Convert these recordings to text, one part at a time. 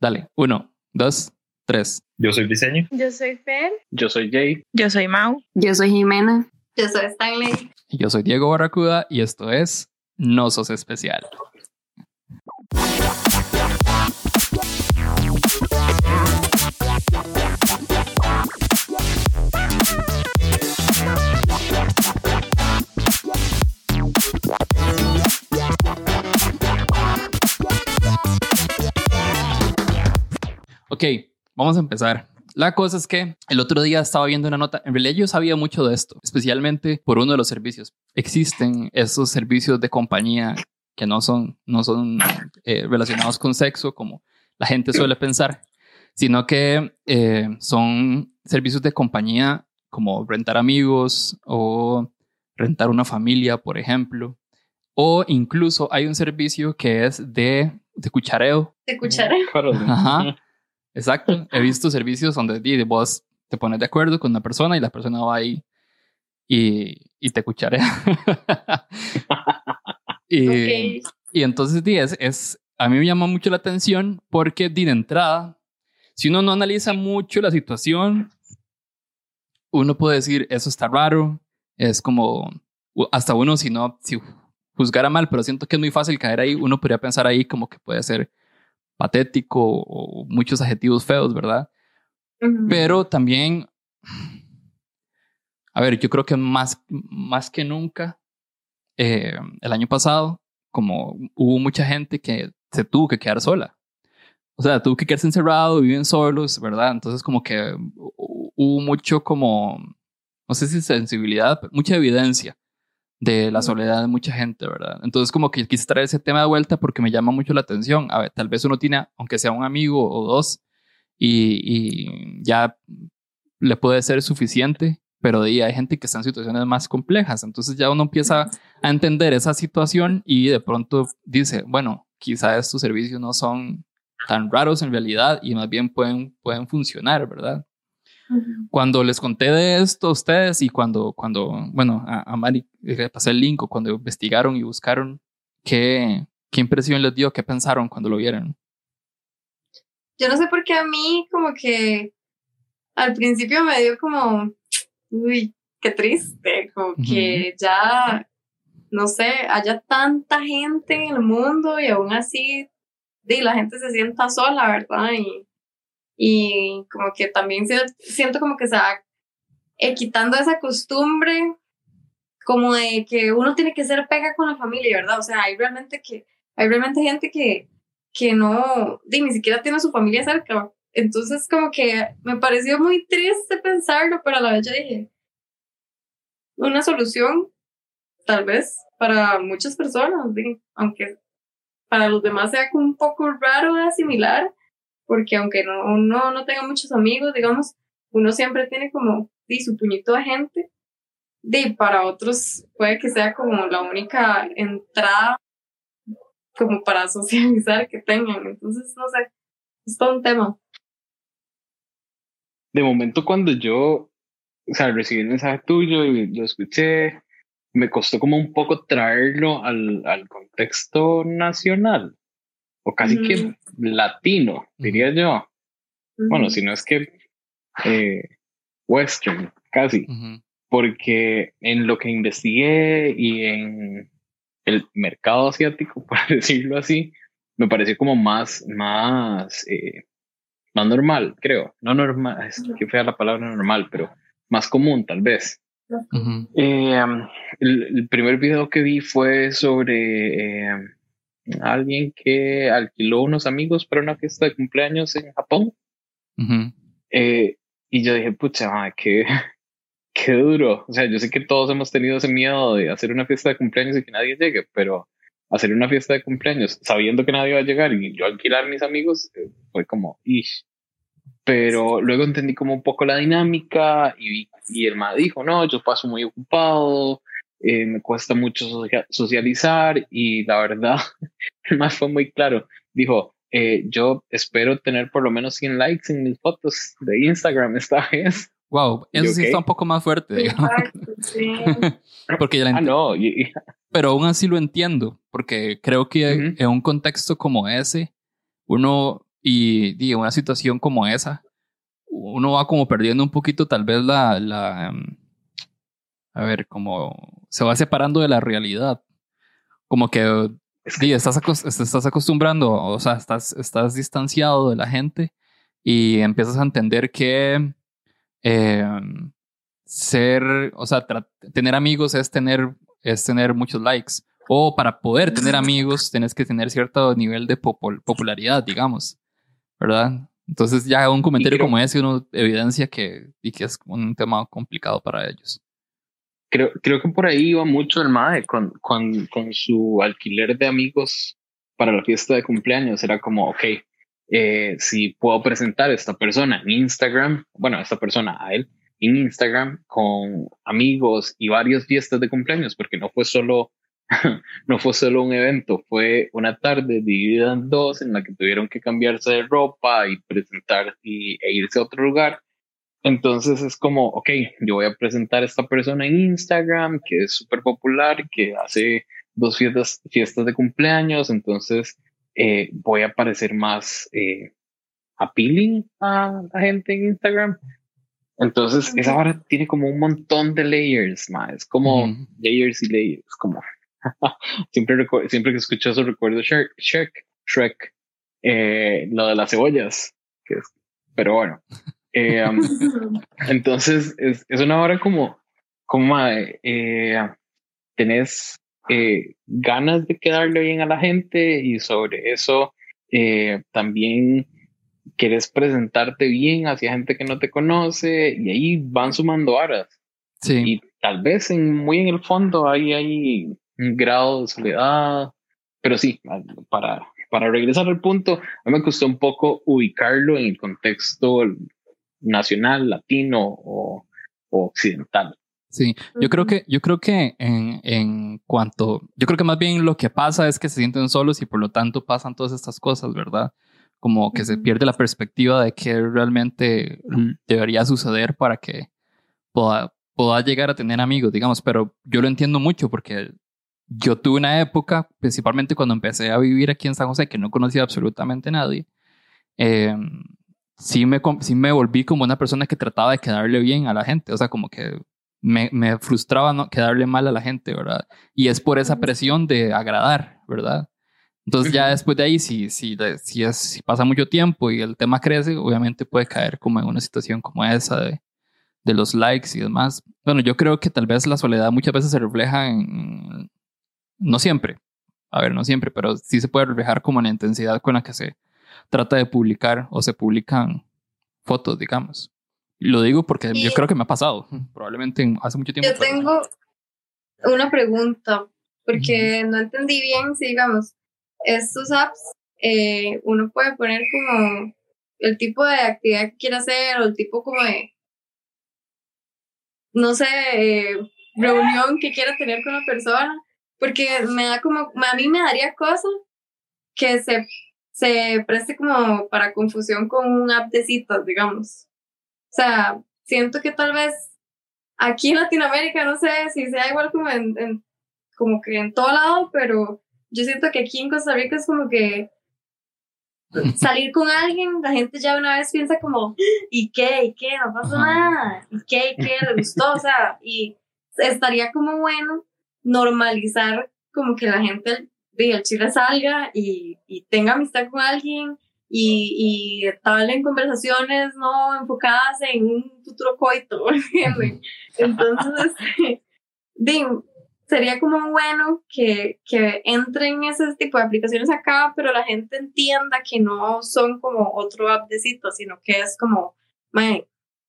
Dale, uno, dos, tres. Yo soy Diseño. Yo soy Fer. Yo soy Jay. Yo soy Mau. Yo soy Jimena. Yo soy Stanley. Yo soy Diego Barracuda y esto es No Sos Especial. Ok, vamos a empezar. La cosa es que el otro día estaba viendo una nota, en realidad yo sabía mucho de esto, especialmente por uno de los servicios. Existen esos servicios de compañía que no son, no son eh, relacionados con sexo como la gente suele pensar, sino que eh, son servicios de compañía como rentar amigos o rentar una familia, por ejemplo. O incluso hay un servicio que es de, de cuchareo. ¿De cuchareo? Ajá. Exacto. He visto servicios donde vos te pones de acuerdo con una persona y la persona va ahí y, y te cucharea. y, Ok. y entonces di, es, es- a mí me llama mucho la atención porque di, de entrada, si uno no analiza mucho la situación, uno puede decir, eso está raro, es como, hasta uno si no, si juzgara mal, pero siento que es muy fácil caer ahí, uno podría pensar ahí como que puede ser patético o muchos adjetivos feos, ¿verdad? Pero también, a ver, yo creo que más, más que nunca, eh, el año pasado, como hubo mucha gente que se tuvo que quedar sola. O sea, tuvo que quedarse encerrado, viven solos, ¿verdad? Entonces como que hu- hubo mucho como, no sé si sensibilidad, mucha evidencia de la soledad de mucha gente, ¿verdad? Entonces como que quise traer ese tema de vuelta porque me llama mucho la atención. A ver, tal vez uno tiene, aunque sea un amigo o dos, y, y ya le puede ser suficiente, pero de ahí hay gente que está en situaciones más complejas. Entonces ya uno empieza a entender esa situación y de pronto dice, bueno, quizá estos servicios no son tan raros en realidad y más bien pueden, pueden funcionar, ¿verdad? Cuando les conté de esto a ustedes y cuando, cuando bueno, a, a Mari le pasé el link o cuando investigaron y buscaron, ¿qué, ¿qué impresión les dio? ¿Qué pensaron cuando lo vieron? Yo no sé por qué a mí como que al principio me dio como, uy, qué triste, como Ujú. que ya, no sé, haya tanta gente en el mundo y aún así, di, la gente se sienta sola, ¿verdad? Y, y como que también se- siento como que se va eh, quitando esa costumbre como de que uno tiene que ser pega con la familia, ¿verdad? O sea, hay realmente que, hay realmente gente que, que no, ni siquiera tiene su familia cerca. Entonces, como que me pareció muy triste pensarlo, pero a la vez yo dije, una solución, tal vez, para muchas personas, aunque para los demás sea un poco raro de asimilar, porque aunque no, uno no tenga muchos amigos, digamos, uno siempre tiene como, su puñito de gente. Di, para otros puede que sea como la única entrada como para socializar que tengan. Entonces, no sé, es todo un tema. De momento cuando yo, o sea, recibí el mensaje tuyo y lo escuché, me costó como un poco traerlo al, al contexto nacional, o casi que latino, diría yo. Bueno, si no es que eh, western, casi. Porque en lo que investigué y en el mercado asiático, por decirlo así, me pareció como más, más, eh, más normal, creo. No normal, es que fea la palabra normal, pero más común tal vez. Eh, el, el primer video que vi fue sobre eh, alguien que alquiló unos amigos para una fiesta de cumpleaños en Japón. Ujú. Eh, y yo dije, pucha, madre, qué, qué duro. O sea, yo sé que todos hemos tenido ese miedo de hacer una fiesta de cumpleaños y que nadie llegue, pero hacer una fiesta de cumpleaños sabiendo que nadie va a llegar y yo alquilar a mis amigos eh, fue como, ish. Pero luego entendí como un poco la dinámica y, y el ma dijo, no, yo paso muy ocupado, eh, me cuesta mucho socia- socializar y la verdad, el ma fue muy claro. Dijo, eh, yo espero tener por lo menos 100 likes en mis fotos de Instagram esta vez. Wow, eso ¿Y sí está un poco más fuerte, digamos. Exacto, sí. porque ya la Ah, no, pero aún así lo entiendo, porque creo que Ujú. en un contexto como ese, uno y, y una situación como esa, uno va como perdiendo un poquito tal vez la, la em, a ver, como se va separando de la realidad. Como que sí, estás, estás acostumbrando, o sea, estás, estás distanciado de la gente y empiezas a entender que em, ser, o sea, tener amigos es tener, es tener muchos likes. O para poder tener amigos, tienes que tener cierto nivel de popularidad, digamos, ¿verdad? Entonces ya un comentario como ese uno evidencia que, y que es un tema complicado para ellos. Creo, creo que por ahí iba mucho el MAE con, con, con su alquiler de amigos para la fiesta de cumpleaños. Era como, ok, eh, si puedo presentar a esta persona en Instagram, bueno, a esta persona, a él, en Instagram con amigos y varias fiestas de cumpleaños, porque no fue solo no fue solo un evento, fue una tarde dividida en dos en la que tuvieron que cambiarse de ropa y presentar y, e irse a otro lugar. Entonces es como, ok, yo voy a presentar a esta persona en Instagram que es súper popular, que hace dos fiestas, fiestas de cumpleaños, entonces eh, voy a parecer más eh, appealing a la gente en Instagram. Entonces, esa hora tiene como un montón de layers, más. Es como layers y layers, como siempre, siempre que escucho eso recuerdo Shrek, Shrek, Shrek eh, lo de las cebollas, que es, pero bueno. Eh, um, entonces es, es, una hora como, como eh, tenés eh, ganas de quedarle bien a la gente y sobre eso eh, también quieres presentarte bien hacia gente que no te conoce y ahí van sumando horas. Sí. Y tal vez en, muy en el fondo ahí hay un grado de soledad, pero sí, para, para regresar al punto, a mí me costó un poco ubicarlo en el contexto nacional, latino o, occidental. Sí, yo creo que, yo creo que en, en, cuanto, yo creo que más bien lo que pasa es que se sienten solos y por lo tanto pasan todas estas cosas, ¿verdad? Como que se pierde la perspectiva de qué realmente debería suceder para que pueda, pueda llegar a tener amigos, digamos, pero yo lo entiendo mucho porque yo tuve una época, principalmente cuando empecé a vivir aquí en San José, que no conocía absolutamente a nadie, eh, sí, me, sí me volví como una persona que trataba de quedarle bien a la gente, o sea, como que me, me frustraba no quedarle mal a la gente, ¿verdad? Y es por esa presión de agradar, ¿verdad? Entonces ya después de ahí, si, si, si, es, si pasa mucho tiempo y el tema crece, obviamente puede caer como en una situación como esa de, de los likes y demás. Bueno, yo creo que tal vez la soledad muchas veces se refleja en, no siempre, a ver, no siempre, pero sí se puede reflejar como en la intensidad con la que se trata de publicar o se publican fotos, digamos. Lo digo porque yo creo que me ha pasado, probablemente hace mucho tiempo. Yo tengo una pregunta, porque no entendí bien si, digamos, estos apps, eh, uno puede poner como el tipo de actividad que quiere hacer o el tipo como de, no sé, eh, reunión que quiera tener con la persona porque me da como, a mí me daría cosa que se, se preste como para confusión con un app de citas, digamos. O sea, siento que tal vez aquí en Latinoamérica, no sé si sea igual como en, como que en todo lado, pero yo siento que aquí en Costa Rica es como que salir con alguien, la gente ya una vez piensa como, ¿y qué? ¿Y qué? No pasa nada. ¿Y qué? ¿Y qué? ¿Le gustó? O sea, y estaría como bueno normalizar como que la gente de chile salga y, y, tenga amistad con alguien y, y tal en conversaciones no enfocadas en un futuro coito, Entonces, sería como bueno que, que entren ese tipo de aplicaciones acá, pero la gente entienda que no son como otro app de sino que es como,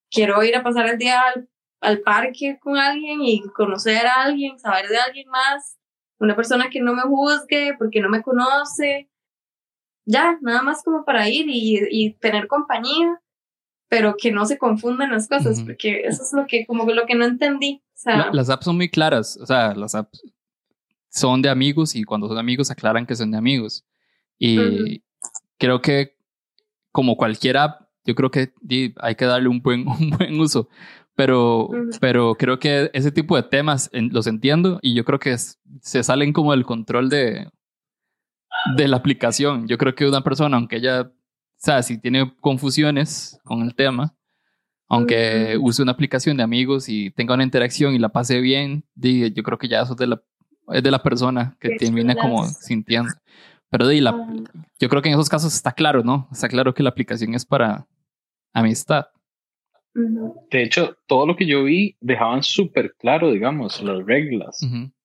quiero ir a pasar el día al al parque con alguien y conocer a alguien, saber de alguien más, una persona que no me juzgue porque no me conoce, ya, nada más como para ir y, y tener compañía, pero que no se confundan las cosas, porque eso es lo que, como lo que no entendí. O sea, las apps son muy claras, o sea, las apps son de amigos y cuando son amigos aclaran que son de amigos. Y creo que como cualquier app, yo creo que hay que darle un buen, un buen uso. Pero, pero creo que ese tipo de temas los entiendo y yo creo que se salen como del control de, de la aplicación. Yo creo que una persona, aunque ella sea, si tiene confusiones con el tema, aunque use una aplicación de amigos y tenga una interacción y la pase bien, yo creo que ya eso es de la, es de la persona que termina como sintiendo. Pero de la, yo creo que en esos casos está claro, ¿no? Está claro que la aplicación es para amistad. De hecho, todo lo que yo vi dejaban súper claro, digamos, las reglas.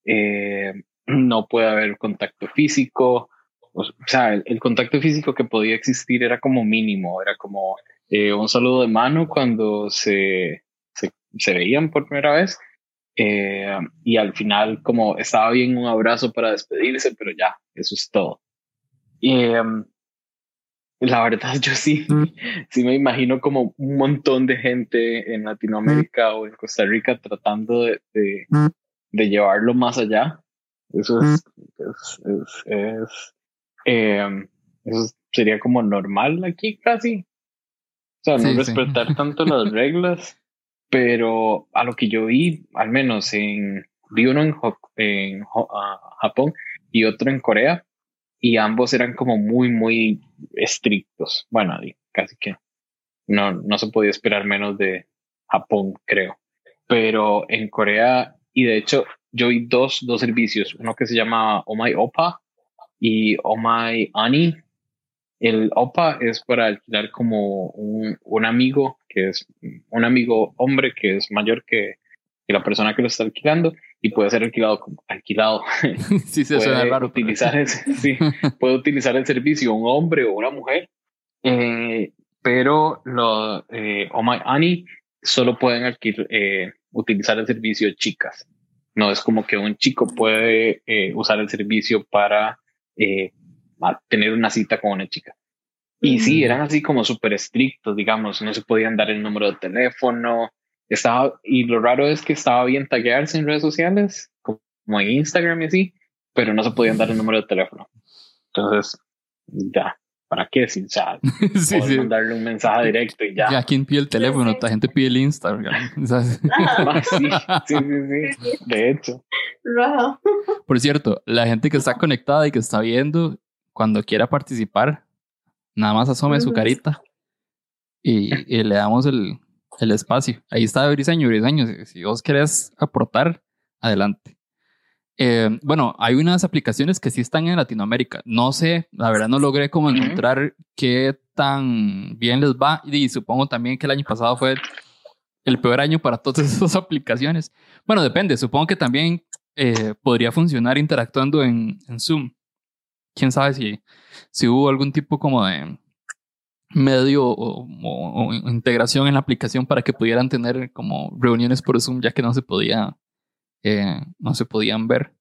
Eh, no puede haber contacto físico. O sea, el, contacto físico que podía existir era como mínimo, era como eh, un saludo de mano cuando se, se, veían por primera vez. Eh, y al final, como estaba bien un abrazo para despedirse, pero ya, eso es todo. Y la verdad, yo sí, sí me imagino como un montón de gente en Latinoamérica o en Costa Rica tratando de, de, llevarlo más allá. Eso es, es, es, em, eso sería como normal aquí casi. O sea, no respetar tanto las reglas, pero a lo que yo vi, al menos en, vi uno en, en ah, Japón y otro en Corea, y ambos eran como muy, muy estrictos. Bueno, casi que no, no se podía esperar menos de Japón, creo. Pero en Corea, y de hecho, yo vi dos, dos servicios, uno que se llama Oh My Opa y Oh My Ani. El OPA es para alquilar como un, un amigo que es un amigo hombre que es mayor que, que la persona que lo está alquilando y puede ser alquilado como alquilado. Sí, se suena raro. Utilizar el, sí, puede utilizar el servicio un hombre o una mujer, eh, pero lo, eh, Oh My Annie solo pueden alquilar, eh, utilizar el servicio chicas. No es como que un chico puede eh, usar el servicio para eh, tener una cita con una chica. Y sí, eran así como súper estrictos, digamos, no se podían dar el número de teléfono, estaba, y lo raro es que estaba bien taguearse en redes sociales, como en Instagram y así, pero no se podían dar el número de teléfono. Entonces, ya, ¿para qué? Si ya, sí, sí. mandarle un mensaje directo y ya. Ya, ¿quién pide el teléfono? La gente pide el Instagram. Ah, sí, sí, sí, sí, de hecho. Por cierto, la gente que está conectada y que está viendo, cuando quiera participar, nada más asome su carita y, y le damos el, el espacio. Ahí está Briseño, Briseño, si vos querés aportar, adelante. Eh, bueno, hay unas aplicaciones que sí están en Latinoamérica. No sé, la verdad no logré como encontrar qué tan bien les va y supongo también que el año pasado fue el peor año para todas esas aplicaciones. Bueno, depende, supongo que también eh, podría funcionar interactuando en, en, Zoom. Quién sabe si, si hubo algún tipo como de, medio o, integración en la aplicación para que pudieran tener como reuniones por Zoom ya que no se podía eh, no se podían ver.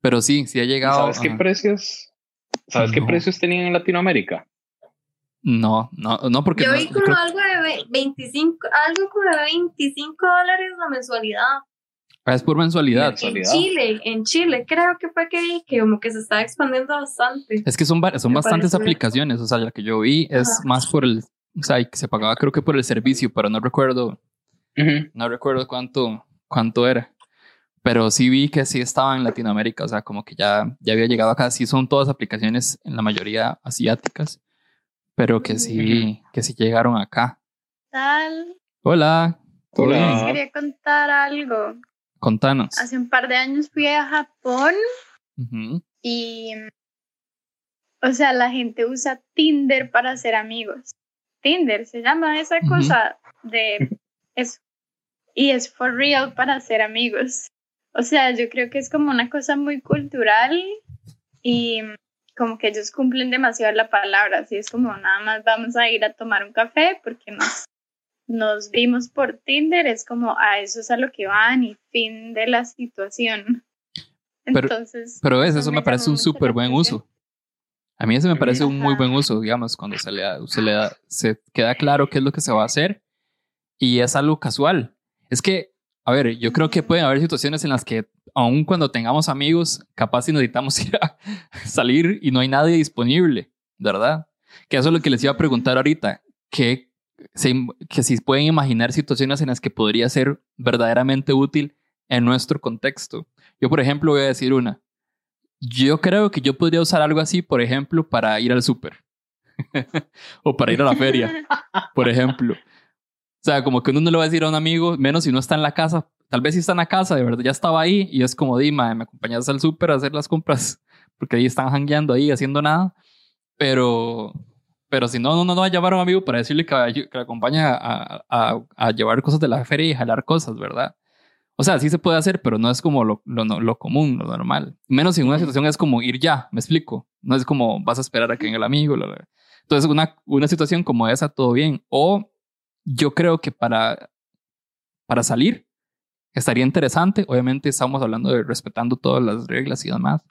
Pero sí sí ha llegado sabes qué precios sabes qué precios tenían en Latinoamérica no no no porque yo vi como algo de 25 algo como de 25 dólares la mensualidad es por mensualidad. En Chile, en Chile, creo que fue que, que como que se está expandiendo bastante. Es que son, son bastantes aplicaciones, o sea, la que yo vi es más por el, o sea, que se pagaba creo que por el servicio, pero no recuerdo, no recuerdo cuánto, cuánto era. Pero sí vi que sí estaba en Latinoamérica, o sea, como que ya, ya había llegado acá. Sí son todas aplicaciones, en la mayoría asiáticas, pero que sí, que sí llegaron acá. ¿Tal? Hola. Hola. Les quería contar algo. Contanos. Hace un par de años fui a Japón y, o sea, la gente usa Tinder para ser amigos. Tinder se llama esa cosa de eso. Y es for real para ser amigos. O sea, yo creo que es como una cosa muy cultural y como que ellos cumplen demasiado la palabra. Así es como nada más vamos a ir a tomar un café porque nos nos vimos por Tinder, es como a eso es a lo que van y fin de la situación. Entonces. Pero, ves, eso me, parece un súper buen uso. A mí ese me parece un muy buen uso, digamos, cuando se le, da, se le da, se queda claro qué es lo que se va a hacer y es algo casual. Es que, a ver, yo creo que pueden haber situaciones en las que, aun cuando tengamos amigos, capaz si necesitamos ir a salir y no hay nadie disponible, ¿verdad? Que eso es lo que les iba a preguntar ahorita. ¿Qué que si pueden imaginar situaciones en las que podría ser verdaderamente útil en nuestro contexto. Yo, por ejemplo, voy a decir una. Yo creo que yo podría usar algo así, por ejemplo, para ir al súper. o para ir a la feria, por ejemplo. O sea, como que uno no le va a decir a un amigo, menos si no está en la casa. Tal vez si está en la casa, de verdad ya estaba ahí y es como, Dima, me acompañas al súper a hacer las compras, porque ahí están hangueando ahí haciendo nada. Pero, pero si no, no, no va a llamar a un amigo para decirle que, que le acompañe a, a, a, llevar cosas de la feria y jalar cosas, ¿verdad? O sea, sí se puede hacer, pero no es como lo, lo, lo común, lo normal. Menos si una situación es como ir ya, me explico. No es como vas a esperar a que venga el amigo. Entonces, una, una situación como esa, todo bien. O yo creo que para, para salir estaría interesante. Obviamente estamos hablando de respetando todas las reglas y demás.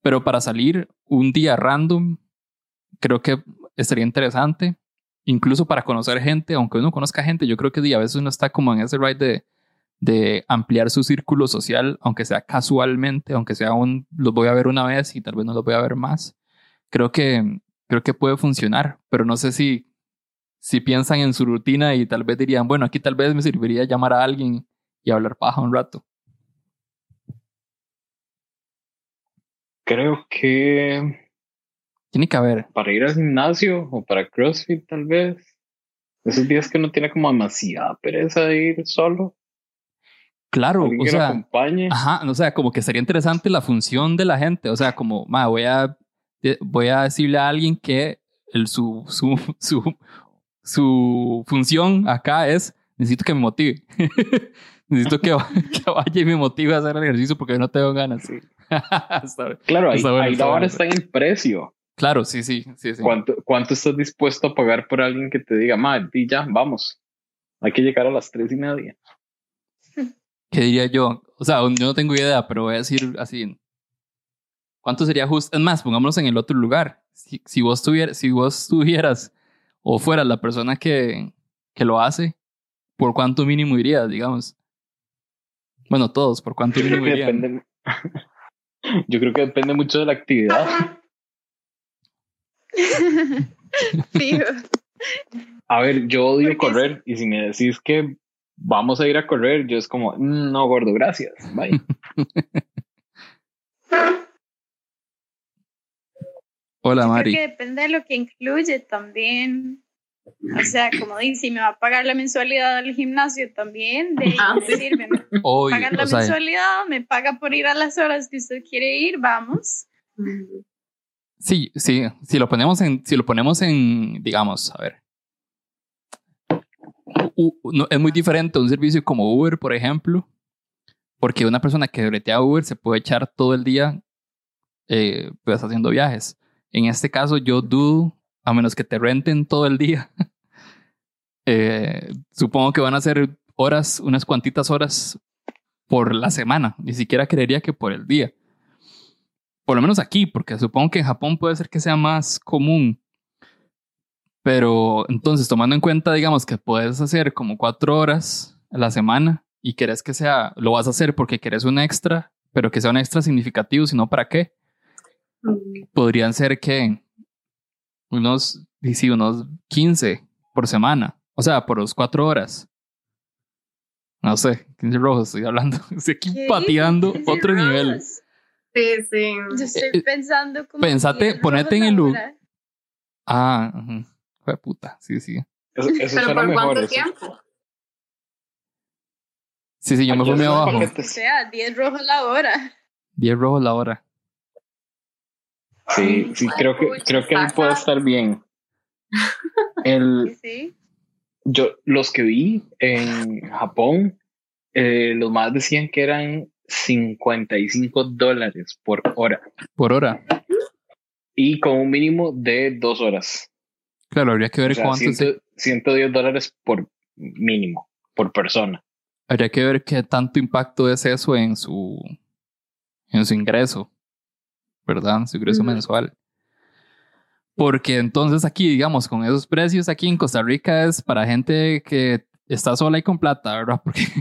Pero para salir un día random, creo que estaría interesante. Incluso para conocer gente, aunque uno conozca gente, yo creo que a veces uno está como en ese ride de de ampliar su círculo social, aunque sea casualmente, aunque sea un, los voy a ver una vez y tal vez no los voy a ver más. Creo que, creo que puede funcionar, pero no sé si, si piensan en su rutina y tal vez dirían, bueno, aquí tal vez me serviría llamar a alguien y hablar paja un rato. Creo que... Tiene que haber. Para ir al gimnasio o para CrossFit tal vez. Esos días que no tiene como demasiada pereza de ir solo. Claro, o sea, ajá, o sea, como que sería interesante la función de la gente, o sea, como, ma, voy a, voy a decirle a alguien que el, su, su, su, su función acá es, necesito que me motive, necesito que, que, vaya y me motive a hacer el ejercicio porque no tengo ganas. claro, ahí, ahí ahora está en el precio. Claro, sí, sí, sí, sí. ¿Cuánto, ¿Cuánto estás dispuesto a pagar por alguien que te diga, ma, ya, vamos, hay que llegar a las tres y media? ¿Qué diría yo? O sea, yo no tengo idea, pero voy a decir así. ¿Cuánto sería justo? Es más, pongámonos en el otro lugar. Si, si vos, tuvieras, si vos tuvieras o fueras la persona que, que lo hace, ¿por cuánto mínimo irías, digamos? Bueno, todos, ¿por cuánto mínimo irían? Yo creo que depende mucho de la actividad. A ver, yo odio correr y si me decís que vamos a ir a correr, yo es como, mm, no, gordo, gracias, bye. Hola, Mari. Creo que depende de lo que incluye también. O sea, como dice, si me va a pagar la mensualidad del gimnasio también, de ah, sirve. Me paga la mensualidad, me paga por ir a las horas que usted quiere ir, vamos. Sí, sí, si lo ponemos en, si lo ponemos en, digamos, a ver, es muy diferente un servicio como Uber, por ejemplo, porque una persona que bretea Uber se puede echar todo el día eh, pues haciendo viajes. En este caso, yo dudo, a menos que te renten todo el día, eh, supongo que van a ser horas, unas cuantitas horas por la semana. Ni siquiera creería que por el día. Por lo menos aquí, porque supongo que en Japón puede ser que sea más común pero entonces, tomando en cuenta, digamos, que puedes hacer como cuatro horas a la semana y querés que sea, lo vas a hacer porque querés un extra, pero que sea un extra significativo, sino para qué. Podrían ser que unos, sí, unos 15 por semana, o sea, por los cuatro horas. No sé, 15 rojos, estoy hablando, estoy aquí pateando otro nivel. Sí, sí. Yo estoy eh, pensando como. Pensate, ponete en el lugar. Ah, fue puta, sí, sí. Eso, eso ¿Pero por mejor, cuánto tiempo? Sí, sí, yo me fui abajo. O sea, 10 rojos la hora. 10 rojos la hora. Sí, sí, creo que, creo que él puede estar bien. El, ¿Sí? Yo, los que vi en Japón, eh, los más decían que eran 55 dólares por hora. Por hora. Y con un mínimo de dos horas. Claro, habría que ver cuánto. 110 dólares por mínimo, por persona. Habría que ver qué tanto impacto es eso en su, en su ingreso, ¿verdad? En su ingreso mensual. Porque entonces aquí, digamos, con esos precios aquí en Costa Rica es para gente que está sola y con plata, ¿verdad? Porque... Sí,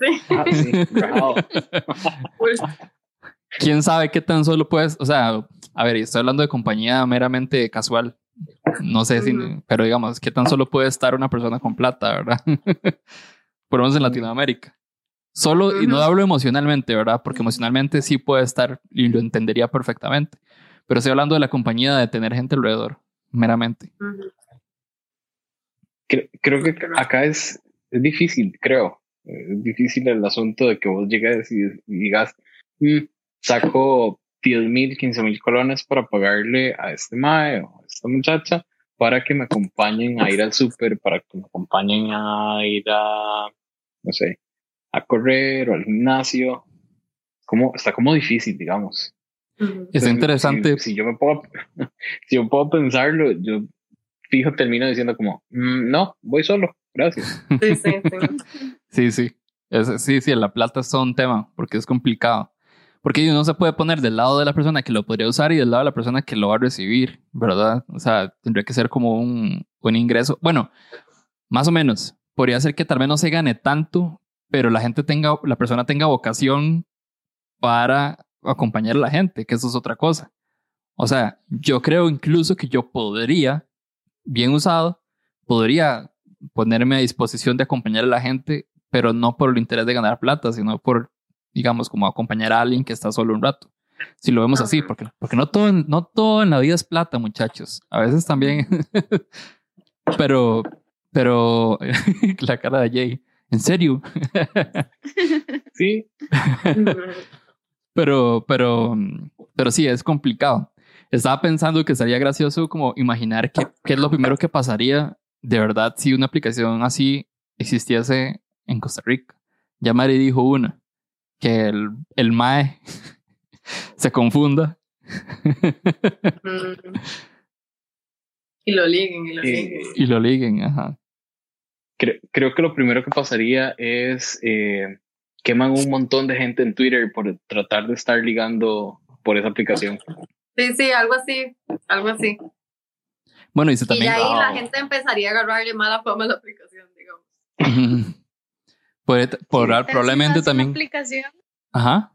sí, ah, pues ¿Quién sabe qué tan solo puedes? O sea, a ver, estoy hablando de compañía meramente casual. No sé si, pero digamos, ¿qué tan solo puede estar una persona con plata, verdad? Por lo menos en Latinoamérica. Solo, y no hablo emocionalmente, ¿verdad? Porque emocionalmente sí puede estar y lo entendería perfectamente. Pero estoy hablando de la compañía de tener gente alrededor. meramente. Creo, que acá es, es difícil, creo. Es difícil el asunto de que vos llegues y, digas, mm, saco 10 mil, 15 mil colones para pagarle a este mae o a esta muchacha para que me acompañen a ir al súper, para que me acompañen a ir a, no sé, a correr o al gimnasio. Como, está como difícil, digamos. Es interesante. Si, yo me puedo, si yo puedo pensarlo, yo fijo termino diciendo como, mm, no, voy solo, gracias. Sí, sí, sí. sí, sí. sí, sí, la plata es todo un tema porque es complicado. Porque uno se puede poner del lado de la persona que lo podría usar y del lado de la persona que lo va a recibir, ¿verdad? O sea, tendría que ser como un, un ingreso. Bueno, más o menos. Podría ser que tal vez no se gane tanto, pero la gente tenga, la persona tenga vocación para acompañar a la gente, que eso es otra cosa. O sea, yo creo incluso que yo podría, bien usado, podría ponerme a disposición de acompañar a la gente, pero no por el interés de ganar plata, sino por digamos, como acompañar a alguien que está solo un rato. Si lo vemos así, porque, porque no, todo, no todo en la vida es plata, muchachos. A veces también. pero, pero la cara de Jay, ¿en serio? sí. pero, pero, pero sí, es complicado. Estaba pensando que sería gracioso como imaginar qué, qué es lo primero que pasaría de verdad si una aplicación así existiese en Costa Rica. Ya Mari dijo una que el, el MAE se confunda. Y lo liguen, y lo liguen. Y lo liguen, ajá. Creo, creo que lo primero que pasaría es eh, queman un montón de gente en Twitter por tratar de estar ligando por esa aplicación. Sí, sí, algo así, algo así. Bueno, y, también, y ahí la gente empezaría a agarrarle mala fama a la aplicación, digamos. por, probablemente también. Aplicación, Ajá.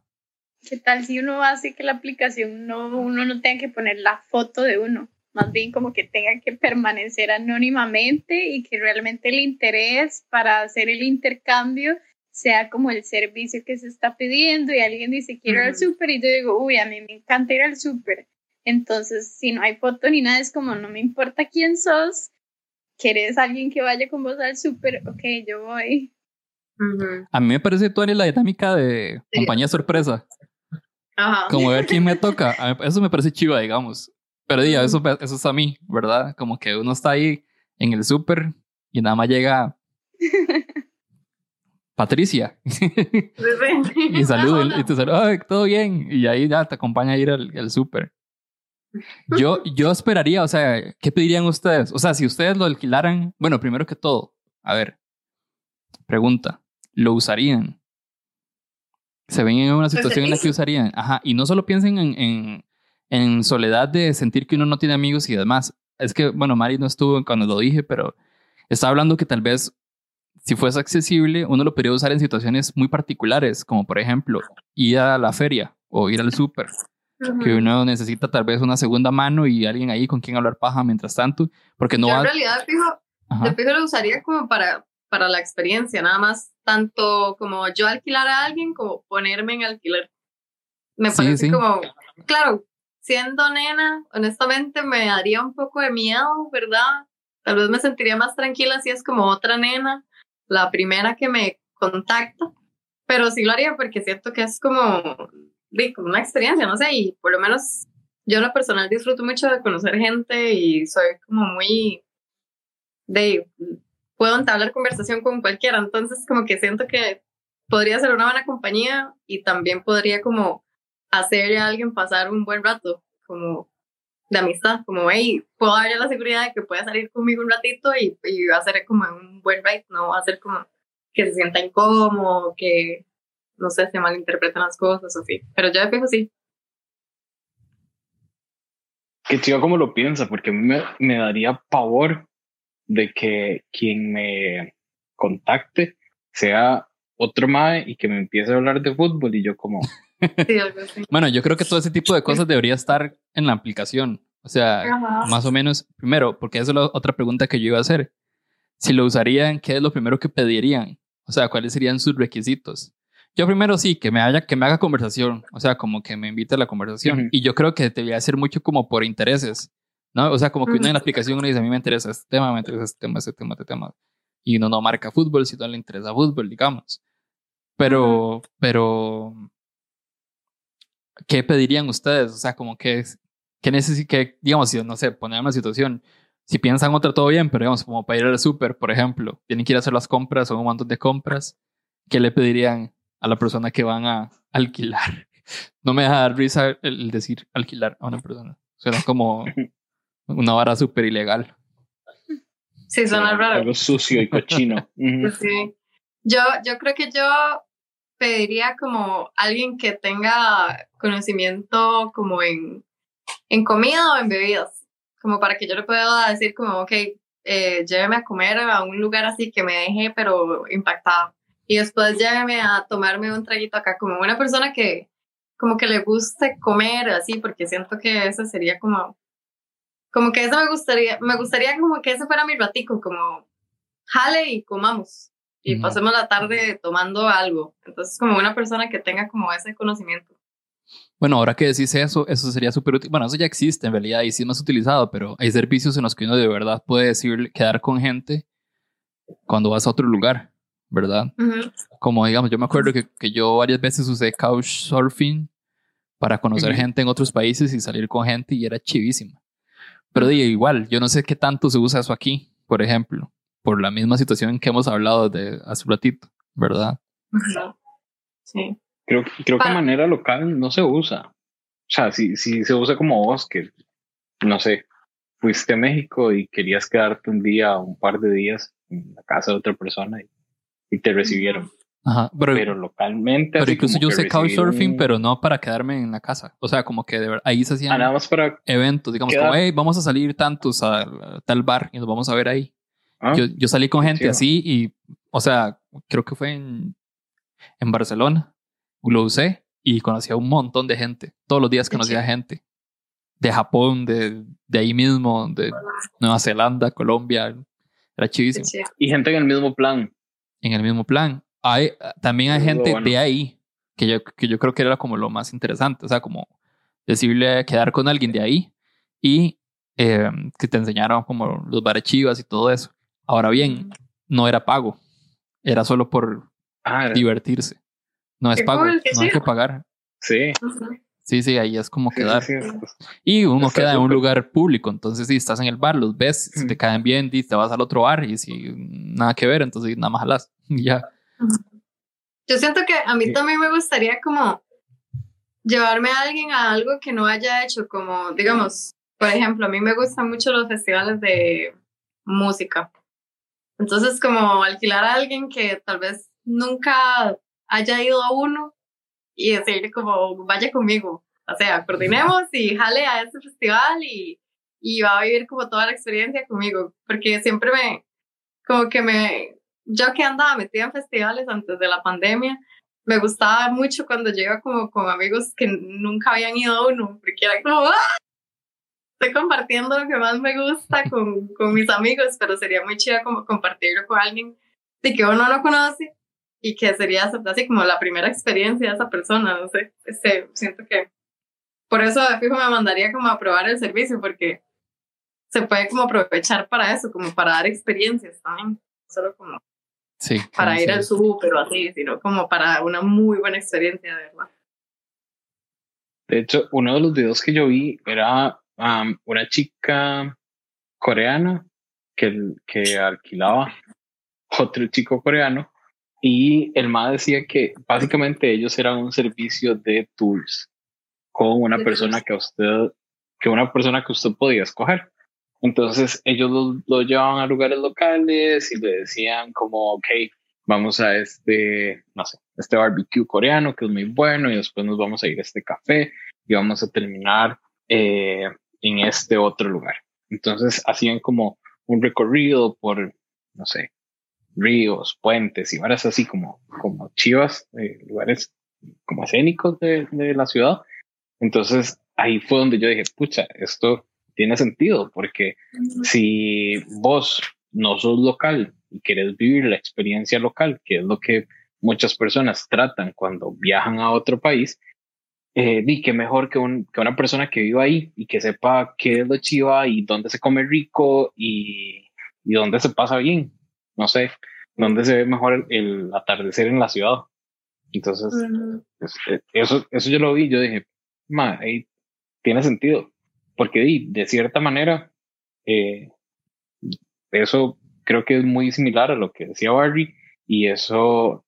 ¿Qué tal si uno hace que la aplicación no, uno no tenga que poner la foto de uno? Más bien como que tenga que permanecer anónimamente y que realmente el interés para hacer el intercambio sea como el servicio que se está pidiendo y alguien dice quiero ir al súper y yo digo, uy, a mí me encanta ir al súper. Entonces, si no hay foto ni nada, es como no me importa quién sos, quieres alguien que vaya con vos al súper, ok, yo voy. A mí me parece toda la dinámica de compañía sorpresa. Como ver quién me toca. Eso me parece chiva, digamos. Pero diga, eso, eso es a mí, ¿verdad? Como que uno está ahí en el súper y nada más llega Patricia. y saluda y te saluda, todo bien. Y ahí ya te acompaña a ir al, al súper. Yo, yo esperaría, o sea, ¿qué pedirían ustedes? O sea, si ustedes lo alquilaran, bueno, primero que todo, a ver, pregunta, lo usarían. Se ven en una situación en la que usarían. Ajá. Y no solo piensen en, en, en, soledad de sentir que uno no tiene amigos y demás. Es que, bueno, Mari no estuvo cuando lo dije, pero estaba hablando que tal vez si fuese accesible, uno lo podría usar en situaciones muy particulares, como por ejemplo ir a la feria o ir al súper. Que uno necesita tal vez una segunda mano y alguien ahí con quien hablar paja mientras tanto, porque no Yo En realidad, fijo, fijo lo usaría como para, para la experiencia, nada más tanto como yo alquilar a alguien como ponerme en alquiler. Me parece como, claro, siendo nena, honestamente me daría un poco de miedo, ¿verdad? Tal vez me sentiría más tranquila si es como otra nena, la primera que me contacta, pero sí lo haría porque siento que es como, como una experiencia, no sé, y por lo menos yo en lo personal disfruto mucho de conocer gente y soy como muy de puedo entablar conversación con cualquiera, entonces como que siento que podría ser una buena compañía y también podría como hacerle a alguien pasar un buen rato, como de amistad, como, hey, puedo darle la seguridad de que pueda salir conmigo un ratito y, y hacer como un buen ride, no hacer como que se sienta incómodo, que, no sé, se malinterpretan las cosas o así, pero yo de fijo sí. Qué chido como lo piensa, porque a mí me, me daría pavor de que quien me contacte sea otro mae y que me empiece a hablar de fútbol y yo como... Bueno, yo creo que todo ese tipo de cosas debería estar en la aplicación. O sea, más o menos, primero, porque esa es la otra pregunta que yo iba a hacer. Si lo usarían, ¿qué es lo primero que pedirían? O sea, ¿cuáles serían sus requisitos? Yo primero sí, que me, haya, que me haga conversación, o sea, como que me invite a la conversación. Y yo creo que debería ser mucho como por intereses ¿no? O sea, como que uno en la aplicación uno dice, a mí me interesa este tema, me interesa este tema, este tema, este tema. Y uno no marca fútbol si no le interesa fútbol, digamos. Pero, pero, ¿qué pedirían ustedes? O sea, como que, ¿qué necesitan, digamos, si, no sé, poner una situación, si piensan otra, todo bien, pero digamos, como para ir al súper, por ejemplo, tienen que ir a hacer las compras o un montón de compras, ¿qué le pedirían a la persona que van a alquilar? No me deja dar risa el decir alquilar a una persona. Suena como una vara súper ilegal. Sí, suena raro. Algo sucio y cochino. sí. Yo, yo creo que yo pediría como alguien que tenga conocimiento como en, en comida o en bebidas, como para que yo le pueda decir como, ok, eh, lléveme a comer a un lugar así que me deje pero impactada. Y después lléveme a tomarme un traguito acá, como una persona que como que le guste comer así, porque siento que eso sería como, como que eso me gustaría, me gustaría como que ese fuera mi ratico, como jale y comamos y pasemos la tarde tomando algo. Entonces, como una persona que tenga como ese conocimiento. Bueno, ahora que decís eso, eso sería súper útil. Bueno, eso ya existe en realidad y sí es más utilizado, pero hay servicios en los que uno de verdad puede decir, quedar con gente cuando vas a otro lugar, ¿verdad? Como digamos, yo me acuerdo que, que, yo varias veces usé Couchsurfing para conocer gente en otros países y salir con gente y era chivísimo. Pero digo, igual, yo no sé qué tanto se usa eso aquí, por ejemplo por la misma situación que hemos hablado de hace un ratito, ¿verdad? Sí. Creo, creo que de manera local no se usa. O sea, si, si se usa como vos, que, no sé, fuiste a México y querías quedarte un día o un par de días en la casa de otra persona y, te recibieron. Ajá, pero, localmente. Pero incluso yo usé couchsurfing, pero no para quedarme en la casa. O sea, como que de verdad, ahí se hacían ah, nada más para eventos, digamos, como, hey, vamos a salir tantos a, tal bar y nos vamos a ver ahí. Ah, yo, yo, salí con gente así y, o sea, creo que fue en, en Barcelona. Lo usé y conocí a un montón de gente. Todos los días conocía gente. De Japón, de, de ahí mismo, de Nueva Zelanda, Colombia. Era chivísimo. Y gente en el mismo plan. En el mismo plan. Hay, también hay gente de ahí, que yo, que yo creo que era como lo más interesante. O sea, como decirle quedar con alguien de ahí y eh, que te enseñaron como los barachivas y todo eso. Ahora bien, no era pago, era solo por ah, divertirse. No es pago, no hay que pagar. Sí. Sí, sí, ahí es como quedar. y uno queda en un lugar público, entonces si estás en el bar, los ves, si te caen bien, te vas al otro bar y si nada que ver, entonces nada más alas. ya. Yo siento que a mí también me gustaría como llevarme a alguien a algo que no haya hecho, como digamos, por ejemplo, a mí me gustan mucho los festivales de música. Entonces, como alquilar a alguien que tal vez nunca haya ido a uno y decirle como, vaya conmigo. O sea, coordinemos y jale a ese festival y, y va a vivir como toda la experiencia conmigo. Porque siempre me, como que me, yo que andaba metida en festivales antes de la pandemia, me gustaba mucho cuando llega como con amigos que nunca habían ido a uno, porque era como, ¡ah! Estoy compartiendo lo que más me gusta con, con mis amigos, pero sería muy chido como compartirlo con alguien de que uno no conoce y que sería así como la primera experiencia de esa persona, no sé, este, siento que por eso de fijo me mandaría como a probar el servicio porque se puede como aprovechar para eso, como para dar experiencias también, solo como sí, para ir al súper o así, sino como para una muy buena experiencia, de verdad. De hecho, uno de los videos que yo vi era una chica coreana que, que alquilaba otro chico coreano y el MA decía que básicamente ellos eran un servicio de tours con una persona que usted que una persona que usted podía escoger. Entonces ellos lo, lo, llevaban a lugares locales y le decían como, ok, vamos a este, no sé, este barbecue coreano que es muy bueno y después nos vamos a ir a este café y vamos a terminar eh, en este otro lugar. Entonces hacían como un recorrido por, no sé, ríos, puentes y varias así como, como chivas, eh, lugares como escénicos de, de, la ciudad. Entonces ahí fue donde yo dije, pucha, esto tiene sentido, porque si vos no sos local y querés vivir la experiencia local, que es lo que muchas personas tratan cuando viajan a otro país, eh, di que mejor que, un, que una persona que viva ahí y que sepa qué es lo chiva y dónde se come rico y, y dónde se pasa bien. No sé, dónde se ve mejor el, atardecer en la ciudad. Entonces, pues, eh, eso, eso yo lo vi, yo dije, ma, ahí tiene sentido, porque di, de cierta manera, eh, eso creo que es muy similar a lo que decía Barry y eso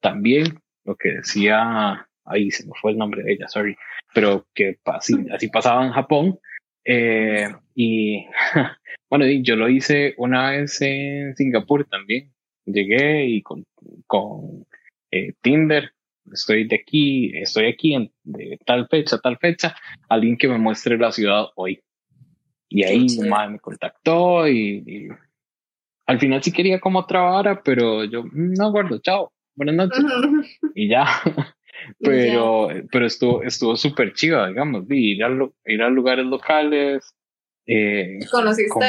también lo que decía ahí se me fue el nombre de ella, sorry, pero que así, así pasaba en Japón. Eh, y bueno, yo lo hice una vez en Singapur también. Llegué y con, con eh, Tinder, estoy de aquí, estoy aquí en, de tal fecha, tal fecha, alguien que me muestre la ciudad hoy. Y ahí madre me contactó y, al final sí quería como trabajar, pero yo mm, no acuerdo, chao, buenas noches. y ya. pero, pero estuvo, estuvo súper chiva, digamos, ir a, ir a lugares locales. Eh, ¿Conociste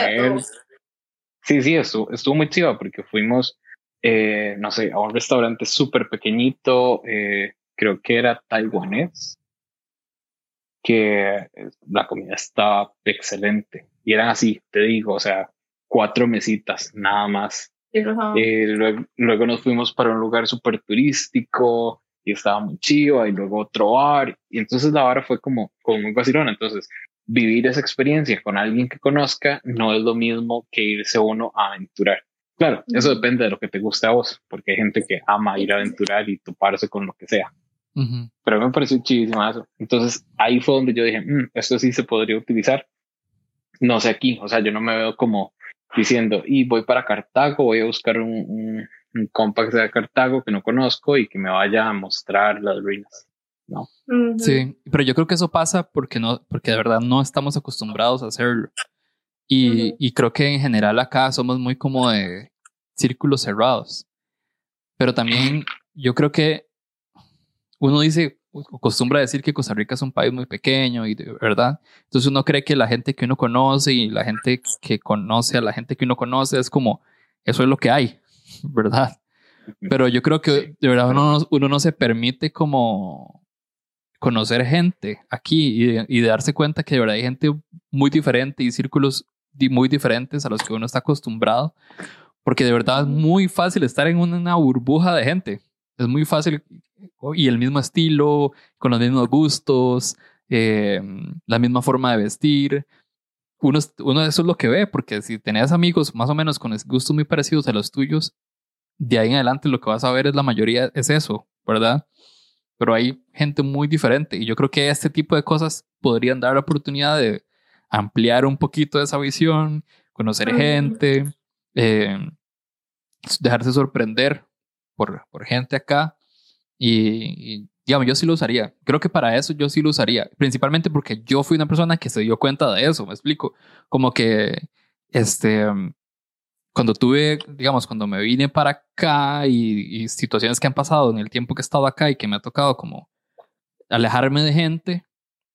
Sí, sí, estuvo, estuvo muy chiva porque fuimos, eh, no sé, a un restaurante súper pequeñito, eh, creo que era taiwanés, que la comida estaba excelente. Y eran así, te digo, o sea, cuatro mesitas, nada más. Eh, luego, luego, nos fuimos para un lugar súper turístico, y estaba muy chido, y luego otro bar, y entonces la vara fue como, como muy vacilona, entonces vivir esa experiencia con alguien que conozca no es lo mismo que irse uno a aventurar. Claro, eso depende de lo que te guste a vos, porque hay gente que ama ir a aventurar y toparse con lo que sea. Pero me pareció chidísimo eso. Entonces ahí fue donde yo dije, mm, esto sí se podría utilizar. No sé aquí, o sea, yo no me veo como diciendo, y voy para Cartago, voy a buscar un, un compa que sea de Cartago que no conozco y que me vaya a mostrar las ruinas. No. Sí, pero yo creo que eso pasa porque no, porque de verdad no estamos acostumbrados a hacerlo. Y, y creo que en general acá somos muy como de círculos cerrados. Pero también yo creo que uno dice, acostumbra a decir que Costa Rica es un país muy pequeño y de verdad. Entonces uno cree que la gente que uno conoce y la gente que conoce a la gente que uno conoce es como, eso es lo que hay. ¿Verdad? Pero yo creo que de verdad uno, uno no se permite como conocer gente aquí y, y, darse cuenta que de verdad hay gente muy diferente y círculos muy diferentes a los que uno está acostumbrado, porque de verdad es muy fácil estar en una burbuja de gente. Es muy fácil y el mismo estilo, con los mismos gustos, eh, la misma forma de vestir. Uno, uno eso es lo que ve, porque si tenés amigos más o menos con gustos muy parecidos a los tuyos, de ahí en adelante lo que vas a ver es la mayoría es eso, ¿verdad? Pero hay gente muy diferente y yo creo que este tipo de cosas podrían dar la oportunidad de ampliar un poquito esa visión, conocer gente, eh, dejarse sorprender por, por gente acá y, digamos, yo sí lo usaría. Creo que para eso yo sí lo usaría, principalmente porque yo fui una persona que se dio cuenta de eso, me explico, como que este cuando tuve, digamos, cuando me vine para acá y, situaciones que han pasado en el tiempo que he estado acá y que me ha tocado como alejarme de gente,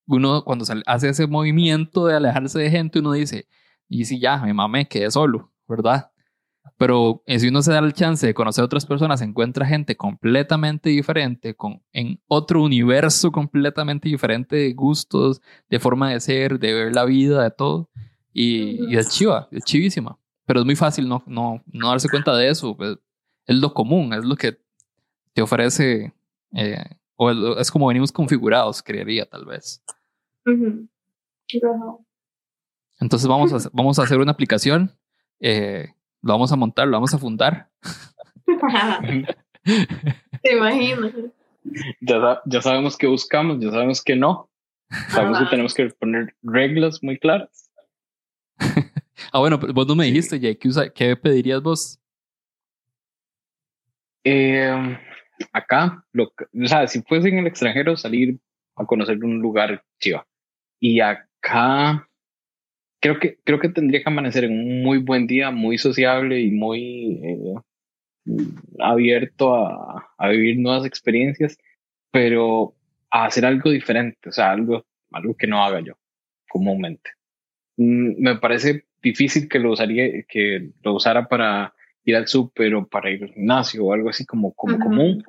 uno cuando hace ese movimiento de alejarse de gente, uno dice, y si ya, me mamé, quedé solo, ¿verdad? Pero eh, si uno se da el chance de conocer a otras personas, encuentra gente completamente diferente, con, en otro universo completamente diferente de gustos, de forma de ser, de ver la vida, de todo. Y, y es chiva, es chivísima. Pero es muy fácil no, no, no darse cuenta de eso. Pues, es lo común, es lo que te ofrece, eh, o es, como venimos configurados, creería tal vez. Entonces vamos a, vamos a hacer una aplicación, eh, lo vamos a montar, lo vamos a fundar. Te imagino. Ya, ya sabemos que buscamos, ya sabemos que no. Sabemos que tenemos que poner reglas muy claras. Ah, bueno, vos no me dijiste, Jay, ¿qué, pedirías vos? Eh, acá, lo, o sea, si fuese en el extranjero, salir a conocer un lugar chiva. Y acá, creo que, creo que tendría que amanecer en un muy buen día, muy sociable y muy eh, abierto a, a, vivir nuevas experiencias, pero a hacer algo diferente, o sea, algo, algo que no haga yo comúnmente. Mm, me parece difícil que lo usaría, que lo usara para ir al súper o para ir al gimnasio o algo así como, como común,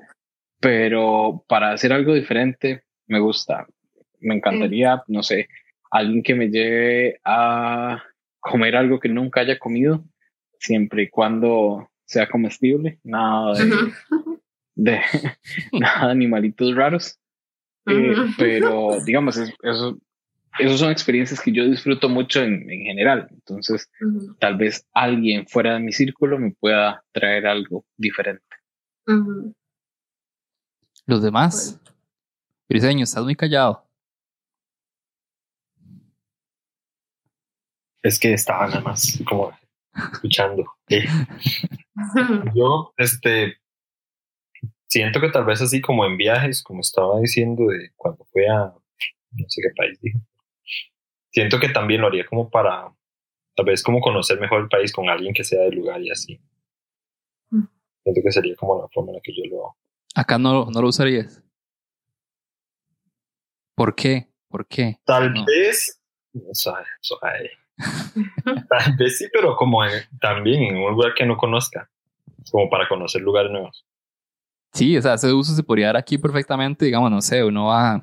pero para hacer algo diferente me gusta. Me encantaría, no sé, alguien que me lleve a comer algo que nunca haya comido, siempre y cuando sea comestible, nada de, nada animalitos raros. Eh, pero digamos, eso, esos son experiencias que yo disfruto mucho en, en general. Entonces, tal vez alguien fuera de mi círculo me pueda traer algo diferente. Los demás. Briseño, estás muy callado. Es que estaba nada más como escuchando. Yo, este, siento que tal vez así como en viajes, como estaba diciendo de cuando fue a no sé qué país dijo, siento que también lo haría como para tal vez como conocer mejor el país con alguien que sea del lugar y así. Mm. Siento que sería como la forma en la que yo lo hago. Acá no, no lo usarías. ¿Por qué? ¿Por qué? Tal vez, o sea, tal vez sí, pero como también en un lugar que no conozca, como para conocer lugares nuevos. Sí, o sea, ese uso se podría dar aquí perfectamente, digamos, no sé, uno va a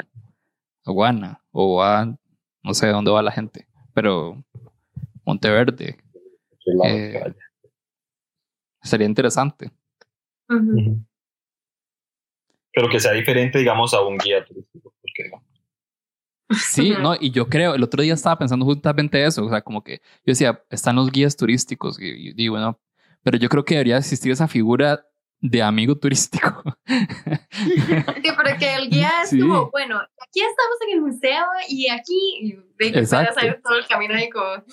Guana o a, no sé dónde va la gente, pero Monteverde. Eh, sería interesante. Pero que sea diferente, digamos, a un guía turístico. Porque, Sí, no, y yo creo, el otro día estaba pensando justamente eso, o sea, como que yo decía, están los guías turísticos, y, digo, bueno, pero yo creo que debería existir esa figura de amigo turístico. Sí, pero que el guía es como, bueno, aquí estamos en el museo y aquí, y que hacer todo el camino ahí como...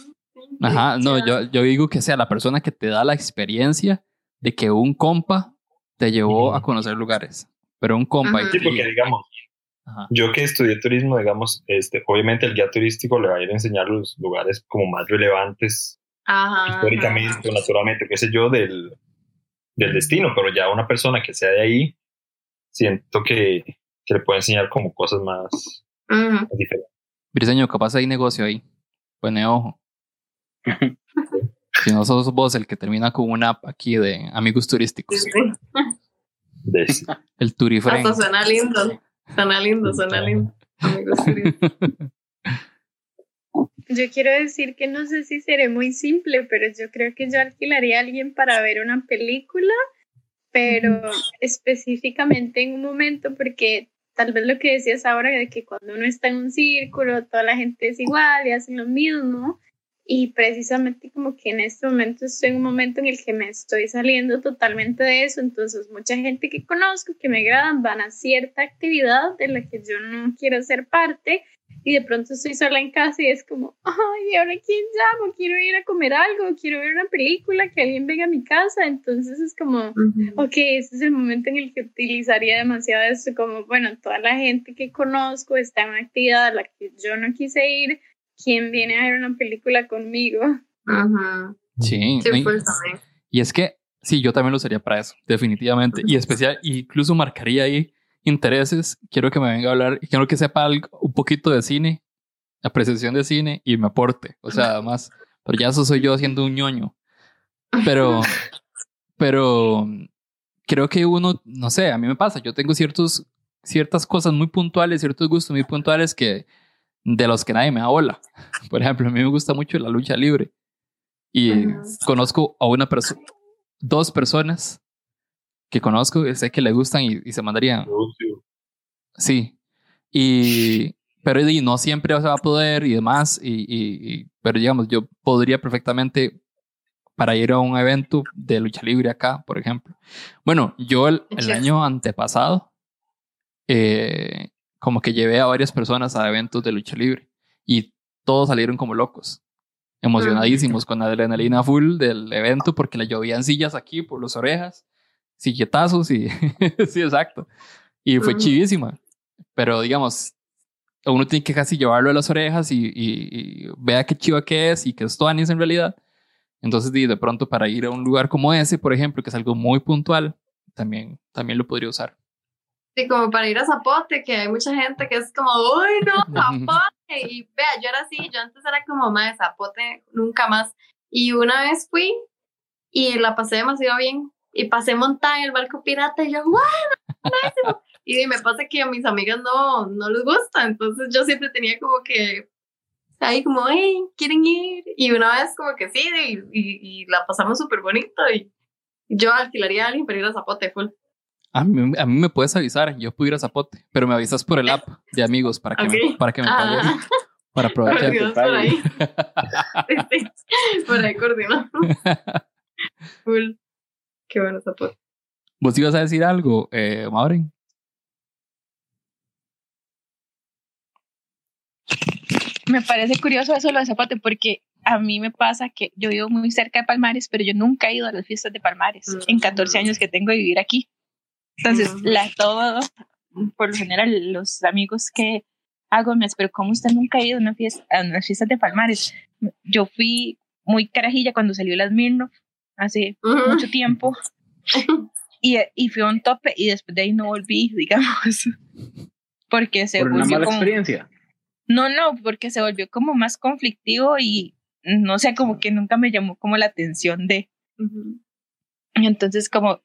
Ajá, no, yo, yo digo que sea la persona que te da la experiencia de que un compa te llevó a conocer lugares, pero un compa... Sí, porque digamos, yo que estudié turismo, digamos, este, obviamente el guía turístico le va a ir a enseñar los lugares como más relevantes históricamente, naturalmente, qué sé yo, del, del destino, pero ya una persona que sea de ahí, siento que, que le puede enseñar como cosas más, diferentes. Briseño, capaz hay negocio ahí. Pone ojo. si no sos vos el que termina con una app aquí de amigos turísticos. El turiframe. Hasta suena lindo. Suena lindo, suena lindo. Yo quiero decir que no sé si seré muy simple, pero yo creo que yo alquilaría a alguien para ver una película, pero específicamente en un momento, porque tal vez lo que decías ahora de que cuando uno está en un círculo, toda la gente es igual y hacen lo mismo, y precisamente como que en este momento estoy en un momento en el que me estoy saliendo totalmente de eso, entonces mucha gente que conozco, que me agradan, van a cierta actividad de la que yo no quiero ser parte y de pronto estoy sola en casa y es como, ay, ¿ahora quién llamo? Quiero ir a comer algo, quiero ver una película, que alguien venga a mi casa, entonces es como, ok, ese es el momento en el que utilizaría demasiado esto, como, bueno, toda la gente que conozco está en una actividad a la que yo no quise ir, quién viene a ver una película conmigo. Sí. y, es que, sí, yo también lo usaría para eso, definitivamente. Y especial, incluso marcaría ahí intereses. Quiero que me venga a hablar, y quiero que sepa algo, un poquito de cine, apreciación de cine y me aporte. O sea, además, pero ya eso soy yo haciendo un ñoño. Pero, pero creo que uno, no sé, a mí me pasa, yo tengo ciertos, ciertas cosas muy puntuales, ciertos gustos muy puntuales que de los que nadie me da bola. Por ejemplo, a mí me gusta mucho la lucha libre y conozco a una persona, dos personas que conozco y sé que le gustan y, se mandarían. Sí. Y, pero y no siempre se va a poder y demás. Y, y, pero digamos, yo podría perfectamente para ir a un evento de lucha libre acá, por ejemplo. Bueno, yo el, el año antepasado eh, como que llevé a varias personas a eventos de lucha libre y todos salieron como locos, emocionadísimos con adrenalina full del evento porque le llovían sillas aquí por las orejas, silletazos y sí, exacto. Y fue chivísima. Pero digamos, uno tiene que casi llevarlo a las orejas y, vea qué chiva que es y que es Tuanis en realidad. Entonces, de pronto, para ir a un lugar como ese, por ejemplo, que es algo muy puntual, también, también lo podría usar. Sí, como para ir a Zapote, que hay mucha gente que es como, uy, no, Zapote. Y vea, yo era así, yo antes era como, más de Zapote, nunca más. Y una vez fui y la pasé demasiado bien. Y pasé montada en el barco pirata y yo, ¡guau! y me pasa que a mis amigas no, no les gusta, entonces yo siempre tenía como que ahí como, hey, ¿quieren ir? Y una vez como que sí, y, y, la pasamos súper bonito y yo alquilaría a alguien para ir a Zapote full. A mí, a mí me puedes avisar, yo puedo ir a Zapote, pero me avisas por el app de amigos para que me, para que me pagues. Ah. Para aprovechar. Por, por ahí. por ahí coordinamos. Full. Qué bueno Zapote. ¿Vos ibas a decir algo, eh, Maureen? Me parece curioso eso lo de Zapote porque a mí me pasa que yo vivo muy cerca de Palmares, pero yo nunca he ido a las fiestas de Palmares en 14 años que tengo de vivir aquí. Entonces, la todo, por lo general, los amigos que hago me pero ¿cómo usted nunca ha ido a una fiesta, a unas fiestas de Palmares? Yo fui muy carajilla cuando salió las Mirno hace mucho tiempo y, y fui a un tope y después de ahí no volví, digamos, porque se ¿Por volvió una mala experiencia? No, no, porque se volvió como más conflictivo y no sé, como que nunca me llamó como la atención de. Entonces, como,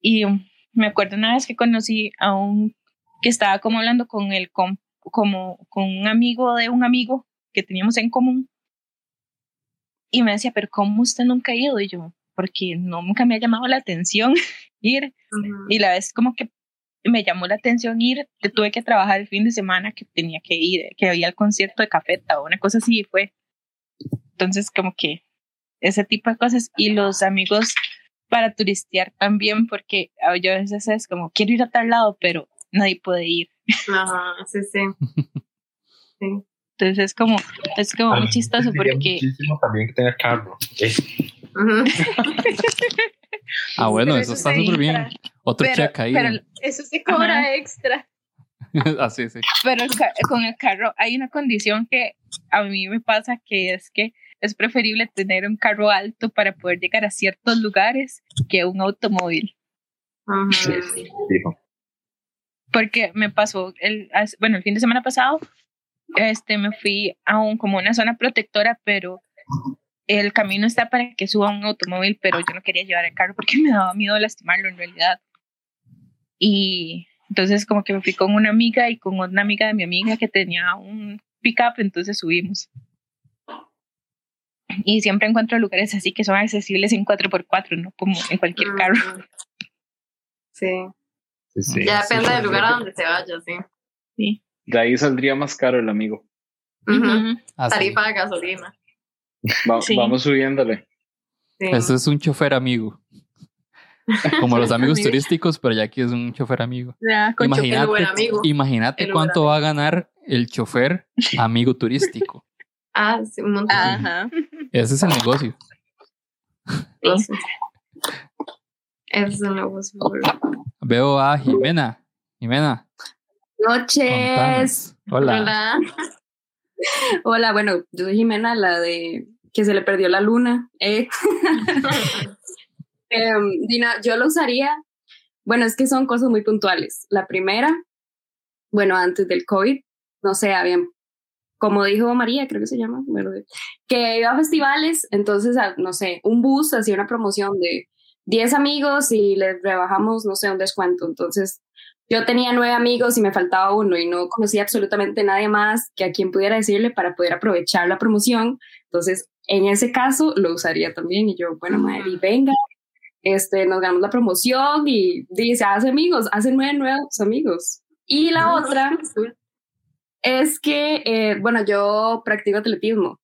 y me acuerdo una vez que conocí a un que estaba como hablando con el como con un amigo de un amigo que teníamos en común y me decía, pero ¿cómo usted nunca ha ido? Y yo, porque nunca me ha llamado la atención ir. Y la vez como que me llamó la atención ir, que tuve que trabajar el fin de semana que tenía que ir, que había el concierto de Cafeta o una cosa así, fue. Entonces, como que ese tipo de cosas. Y los amigos para turistear también, porque yo a veces es como, quiero ir a tal lado, pero nadie puede ir. Ajá, sí, sí. sí. Entonces es como, es como muy chistoso porque... Muchísimo también que tenga carro. Ah, bueno, eso, está súper bien. Otro check ahí. Pero eso se cobra extra. Así, sí. Pero con el carro hay una condición que a mí me pasa que es que es preferible tener un carro alto para poder llegar a ciertos lugares que un automóvil. Porque me pasó el, bueno, el fin de semana pasado, este, me fui a un, como una zona protectora, pero el camino está para que suba un automóvil, pero yo no quería llevar el carro porque me daba miedo lastimarlo en realidad. Y entonces como que me fui con una amiga y con una amiga de mi amiga que tenía un pickup, entonces subimos. Y siempre encuentro lugares así que son accesibles en 4x4, no como en cualquier carro. Sí. ya depende del lugar a donde se vaya, sí. Sí. De ahí saldría más caro el amigo. Ah, Tarifa de gasolina. Vamos subiéndole. Eso es un chofer amigo. Como los amigos turísticos, pero ya aquí es un chofer amigo. imagínate, imagínate cuánto va a ganar el chofer amigo turístico. Ah, sí, un montón. Ajá. Ese es el negocio. Ese es el negocio. Veo a Jimena. Jimena. Noches. Hola. Hola. Hola, bueno, yo soy Jimena, la de que se le perdió la luna. Eh. Em, Dina, yo lo usaría, bueno, es que son cosas muy puntuales. La primera, bueno, antes del COVID, no sé, habían, como dijo María, creo que se llama, que iba a festivales, entonces, no sé, un bus hacía una promoción de 10 amigos y les rebajamos, no sé, un descuento. Entonces, yo tenía nueve amigos y me faltaba uno y no conocía absolutamente nadie más que a quien pudiera decirle para poder aprovechar la promoción. Entonces, en ese caso lo usaría también y yo, bueno, madre, venga, este, nos ganamos la promoción y dice, hace amigos, hace nueve nuevos amigos. Y la otra es que, eh, bueno, yo practico atletismo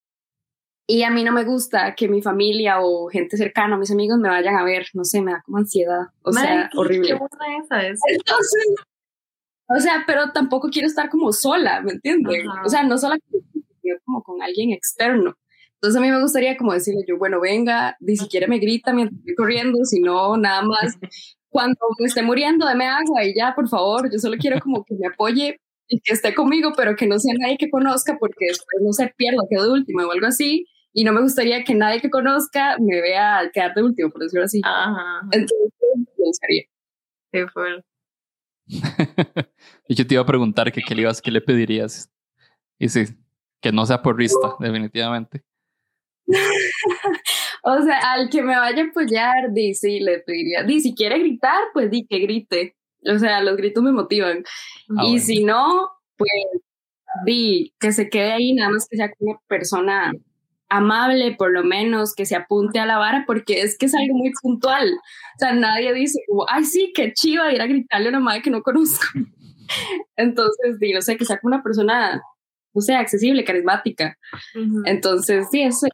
y a mí no me gusta que mi familia o gente cercana, mis amigos me vayan a ver, no sé, me da como ansiedad, o sea, horrible. Entonces, o sea, pero tampoco quiero estar como sola, ¿me entiendes? O sea, no sola, como con alguien externo. Entonces a mí me gustaría como decirle yo, bueno, venga, ni siquiera me grita mientras estoy corriendo, sino nada más cuando me esté muriendo, deme agua y ya, por favor, yo solo quiero como que me apoye y que esté conmigo, pero que no sea nadie que conozca porque después no se pierda, quedo de última o algo así. Y no me gustaría que nadie que conozca me vea quedar de último, por decirlo así. Ajá. Entonces, me gustaría. Qué fue. y yo te iba a preguntar que qué le, ibas, qué le pedirías. Y sí, que no sea porrista, definitivamente. o sea, al que me vaya a apoyar, di, sí, le pediría. Di, si quiere gritar, pues di que grite. O sea, los gritos me motivan. Ah, y si no, pues di que se quede ahí, nada más que sea una persona amable, por lo menos, que se apunte a la vara, porque es que es algo muy puntual. O sea, nadie dice, ay, sí, qué chiva ir a gritarle a una madre que no conozco. Entonces, di, no sé, que sea una persona, no sé, accesible, carismática. Entonces, sí, eso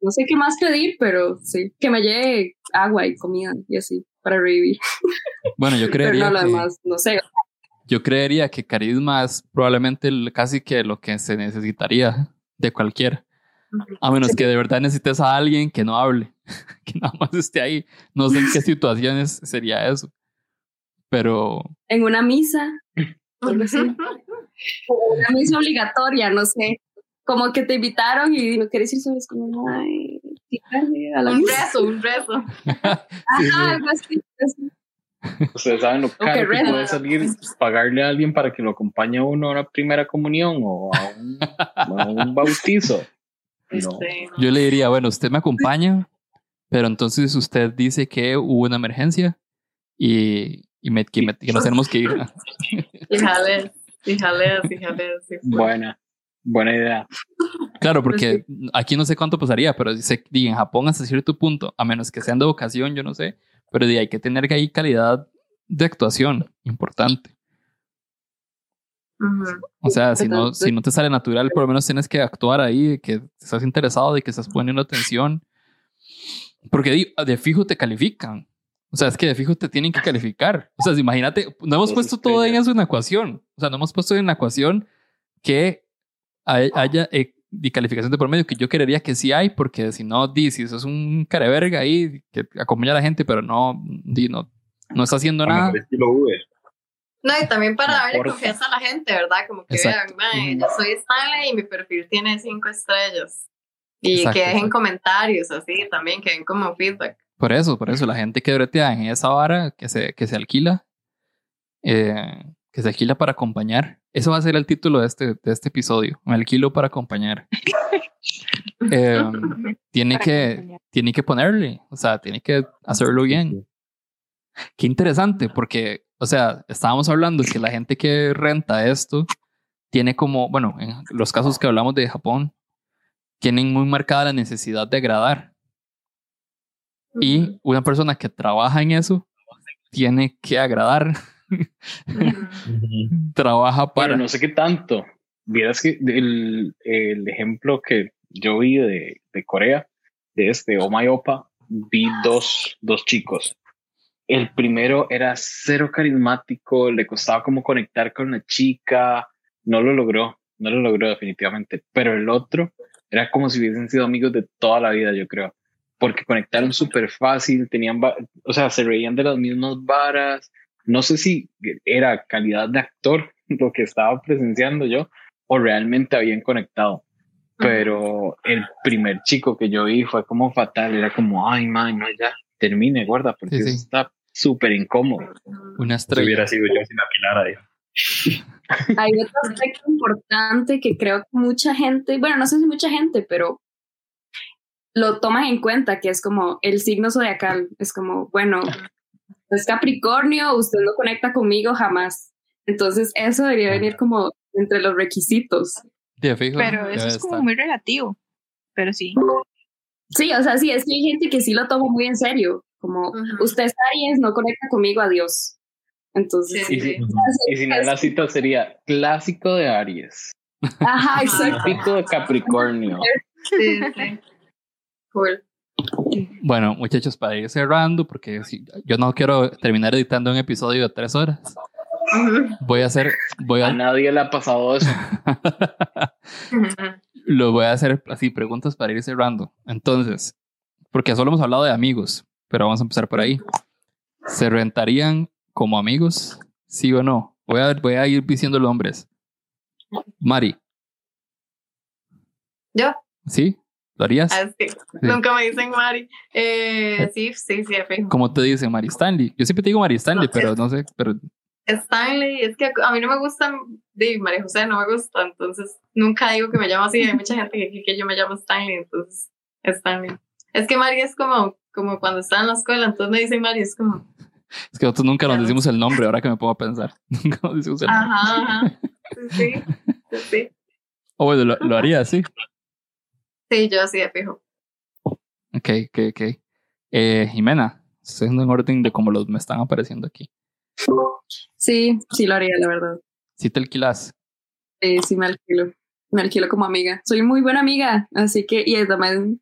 no sé qué más pedir, pero sí, que me llegue agua y comida y así para revivir. Bueno, yo creería. pero no, lo demás, no sé. Yo creería que carisma es probablemente casi que lo que se necesitaría de cualquiera. A menos que de verdad necesites a alguien que no hable, que nada más esté ahí. No sé en qué situaciones sería eso. Pero. En una misa. una misa obligatoria, no sé como que te invitaron y no quieres ir solo, es como, ay, a la un rezo, un rezo. Ajá, algo así. Ustedes saben lo caro que puede salir pagarle a alguien para que lo acompañe a uno a una primera comunión o a un, bautizo. Este, Yo le diría, bueno, usted me acompaña, pero entonces usted dice que hubo una emergencia y, y, me, que, nos tenemos que ir. Fíjale, fíjale, fíjale. Buena. Buena idea. Claro, porque aquí no sé cuánto pasaría, pero dice, en Japón hasta cierto punto, a menos que sean de vocación, yo no sé, pero hay que tener que ahí calidad de actuación importante. O sea, si no, si no te sale natural, por lo menos tienes que actuar ahí, que estás interesado, de que estás poniendo atención. Porque de fijo te califican. O sea, es que de fijo te tienen que calificar. O sea, imagínate, no hemos puesto todo en eso en la ecuación. O sea, no hemos puesto en la ecuación que haya eh, calificación de por medio, que yo creería que sí hay, porque si no, di, si eso es un careverga ahí que acompaña a la gente, pero no, di, no, no está haciendo nada. No, y también para darle confianza a la gente, ¿verdad? Como que vean, yo soy Stanley y mi perfil tiene cinco estrellas. Y que dejen comentarios así también, que den como feedback. Por eso, por eso, la gente que bretea en esa vara, que se, que se alquila, eh, que se alquila para acompañar. Eso va a ser el título de este, de este episodio. Me alquilo para acompañar. Em, tiene, que, tiene que ponerle, o sea, tiene que hacerlo bien. Qué interesante, porque, o sea, estábamos hablando que la gente que renta esto tiene como, bueno, en los casos que hablamos de Japón, tienen muy marcada la necesidad de agradar. Y una persona que trabaja en eso tiene que agradar. Trabaja para. no sé qué tanto. Vieras que el, el ejemplo que yo vi de, de Corea, de este Opa vi dos, dos chicos. El primero era cero carismático, le costaba como conectar con la chica, no lo logró, no lo logró definitivamente. Pero el otro era como si hubiesen sido amigos de toda la vida, yo creo, porque conectaron súper fácil, tenían, o sea, se reían de las mismas varas, no sé si era calidad de actor lo que estaba presenciando yo o realmente habían conectado. Pero el primer chico que yo vi fue como fatal, era como, ay, man, no, ya, termine, guarda, porque está súper incómodo. Una estrella. hubiera sido yo sin apilar ahí. Hay otro aspecto importante que creo que mucha gente, bueno, no sé si mucha gente, pero lo toman en cuenta, que es como el signo zodiacal. Es como, bueno, es Capricornio, usted no conecta conmigo jamás. Entonces eso debería venir como entre los requisitos. pero eso es como muy relativo, pero sí. Sí, o sea, sí, es que hay gente que sí lo toma muy en serio, como usted es Aries, no conecta conmigo, adiós. Entonces, sí, sí. y si no, la cita sería clásico de Aries. Ajá, exacto. Típico de Capricornio. Sí, sí. Cool. Bueno, muchachos, para ir cerrando, porque yo no quiero terminar editando un episodio de tres horas. Voy a hacer. Voy a... a nadie le ha pasado eso. Lo voy a hacer así, preguntas para ir cerrando. Entonces, porque solo hemos hablado de amigos, pero vamos a empezar por ahí. ¿Se rentarían como amigos? ¿Sí o no? Voy a, voy a ir diciendo los hombres. Mari. ¿Yo? ¿Sí? ¿Lo harías? Ah, Nunca me dicen Mari. Eh, sí, sí, sí, ¿Cómo te dicen Mari Stanley? Yo siempre te digo Mari Stanley, pero no sé, pero... Stanley, es que a mí no me gusta, de María José no me gusta, entonces nunca digo que me llamo así, hay mucha gente que que yo me llamo Stanley, entonces Stanley. Es que Mari es como, como cuando estaba en la escuela, entonces me dicen Mari, es como, es que nosotros nunca nos decimos el nombre, ahora que me pongo a pensar. Nunca nos decimos el nombre. Ajá, ajá. Sí, sí. O bueno, lo, lo haría, sí. Sí, yo así de fijo. Ok, ok, ok. Eh, Jimena, estoy en orden de cómo los me están apareciendo aquí. Sí, sí lo haría, la verdad. ¿Sí te alquilas? Sí, sí me alquilo. Me alquilo como amiga. Soy muy buena amiga, así que, y también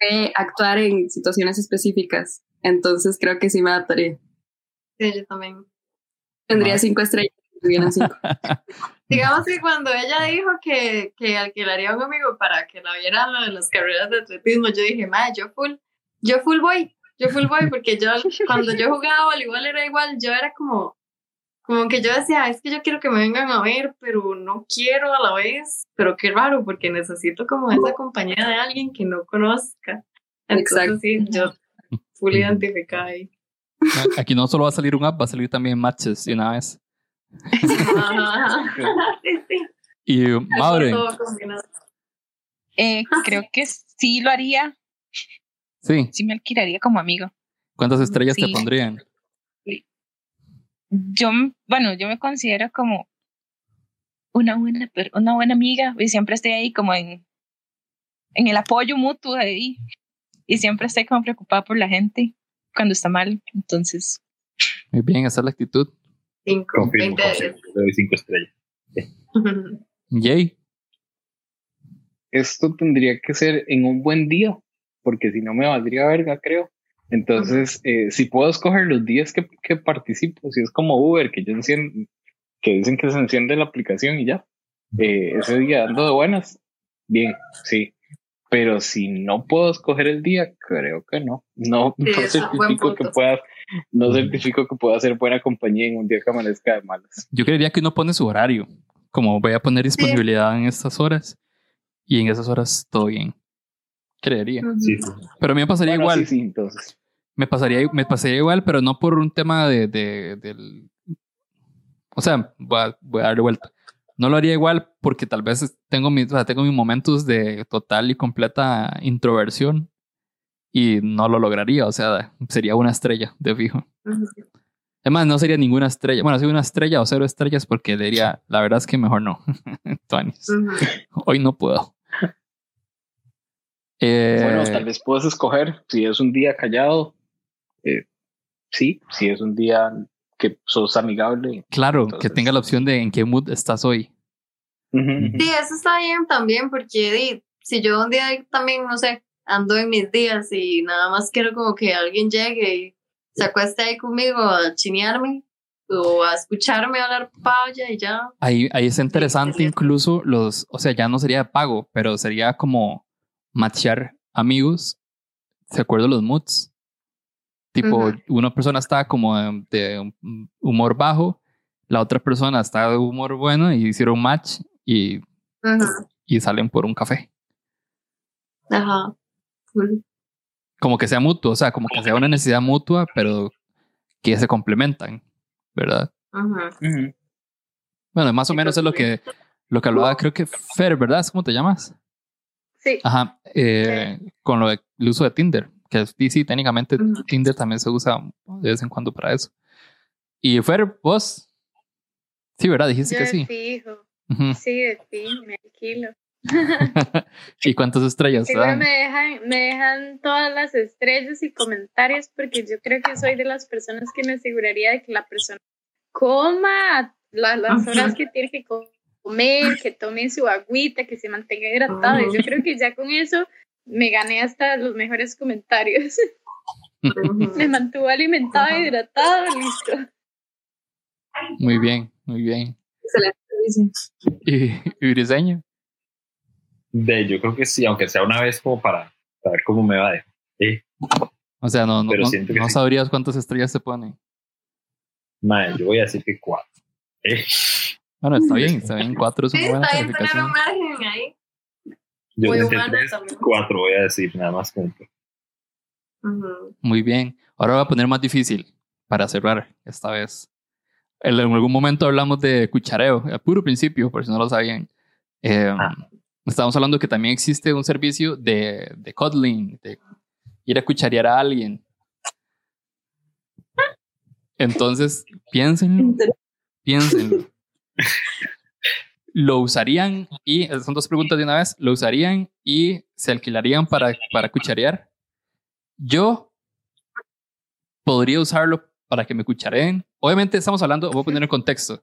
que actuar en situaciones específicas. Entonces creo que sí me adaptaría. Sí, yo también. Tendría cinco estrellas. Cinco. Digamos que cuando ella dijo que, que alquilaría a un amigo para que la viera lo de las carreras de atletismo, yo dije, madre, yo full, yo full voy, yo full voy, porque yo cuando yo jugaba voleibol era igual, yo era como, como que yo decía, es que yo quiero que me vengan a ver, pero no quiero a la vez, pero qué raro, porque necesito como esa compañía de alguien que no conozca. Entonces sí, yo full identificada ahí. Aquí no solo va a salir un app, va a salir también matches de una vez. Y madre. Eh, creo que sí lo haría. Sí. Sí me alquilaría como amigo. ¿Cuántas estrellas te pondrían? Yo, bueno, yo me considero como una buena, una buena amiga y siempre estoy ahí como en, en el apoyo mutuo ahí y siempre estoy como preocupada por la gente cuando está mal. Entonces. Muy bien, esa es la actitud. Cinco. cinco estrellas. Yay. Esto tendría que ser en un buen día, porque si no me valdría verga, creo. Entonces, eh, si puedo escoger los días que, que, participo, si es como Uber, que yo enciendo, que dicen que se enciende la aplicación y ya, eh, ese día ando de buenas, bien, sí. Pero si no puedo escoger el día, creo que no. No, no certifico que pueda, no certifico que pueda ser buena compañía en un día que amanezca de malas. Yo creería que uno pone su horario, como voy a poner disponibilidad en estas horas y en esas horas todo bien. Creería. Sí. Pero a mí me pasaría igual. Sí, entonces. Me pasaría, me pasaría igual, pero no por un tema de, de del... O sea, voy a, voy a darle vuelta no lo haría igual porque tal vez tengo mis, tengo mis momentos de total y completa introversión y no lo lograría. O sea, sería una estrella de fijo. Además, no sería ninguna estrella. Bueno, sería una estrella o cero estrellas porque diría, la verdad es que mejor no. Hoy no puedo. bueno, tal vez puedes escoger si es un día callado. Eh, sí, si es un día que sos amigable. Claro, que tenga la opción de en qué mood estás hoy. Sí, eso está bien también, porque si yo un día también, no sé, ando en mis días y nada más quiero como que alguien llegue y se acueste ahí conmigo a chinearme o a escucharme hablar paya y ya. Ahí, ahí es interesante incluso los, o sea, ya no sería de pago, pero sería como matchar amigos, ¿se acuerdan los moods? Tipo, una persona está como de, humor bajo, la otra persona está de humor bueno y hicieron match y, y salen por un café. Ajá. Como que sea mutuo, o sea, como que sea una necesidad mutua, pero que se complementan, ¿verdad? Ajá. Bueno, más o menos es lo que, lo que hablaba, creo que Fer, ¿verdad? ¿Cómo te llamas? Sí. Ajá, eh, con lo de, el uso de Tinder que sí, técnicamente Tinder también se usa de vez en cuando para eso. Y Fer, vos, sí, ¿verdad? Dijiste que sí. Fijo. Sí, de fijo, me alquilo. ¿Y cuántas estrellas? Seguro me dejan, me dejan todas las estrellas y comentarios porque yo creo que soy de las personas que me aseguraría de que la persona coma las horas que tiene que comer, que tome su agüita, que se mantenga hidratado. Y yo creo que ya con eso me gané hasta los mejores comentarios. me mantuvo alimentado, e hidratado, listo. Muy bien, muy bien. Excelente. ¿Y, y briseño? De, yo creo que sí, aunque sea una vez como para, ver cómo me va. De, O sea, no, no, no, sabrías cuántas estrellas se ponen. Madre, yo voy a decir que cuatro. Bueno, está bien, está bien, cuatro es una buena está bien tener un margen ahí. Yo Muy tres, cuatro voy a decir, nada más junto. Muy bien. Ahora voy a poner más difícil para cerrar esta vez. En algún momento hablamos de cuchareo, a puro principio, por si no lo sabían. Eh, Estábamos hablando que también existe un servicio de, de cuddling, de ir a cucharear a alguien. Entonces, piénsenlo. Piénsenlo. ¿Lo usarían y, son dos preguntas de una vez, ¿lo usarían y se alquilarían para, para cucharear? Yo podría usarlo para que me cuchareen. Obviamente estamos hablando, voy a poner en contexto,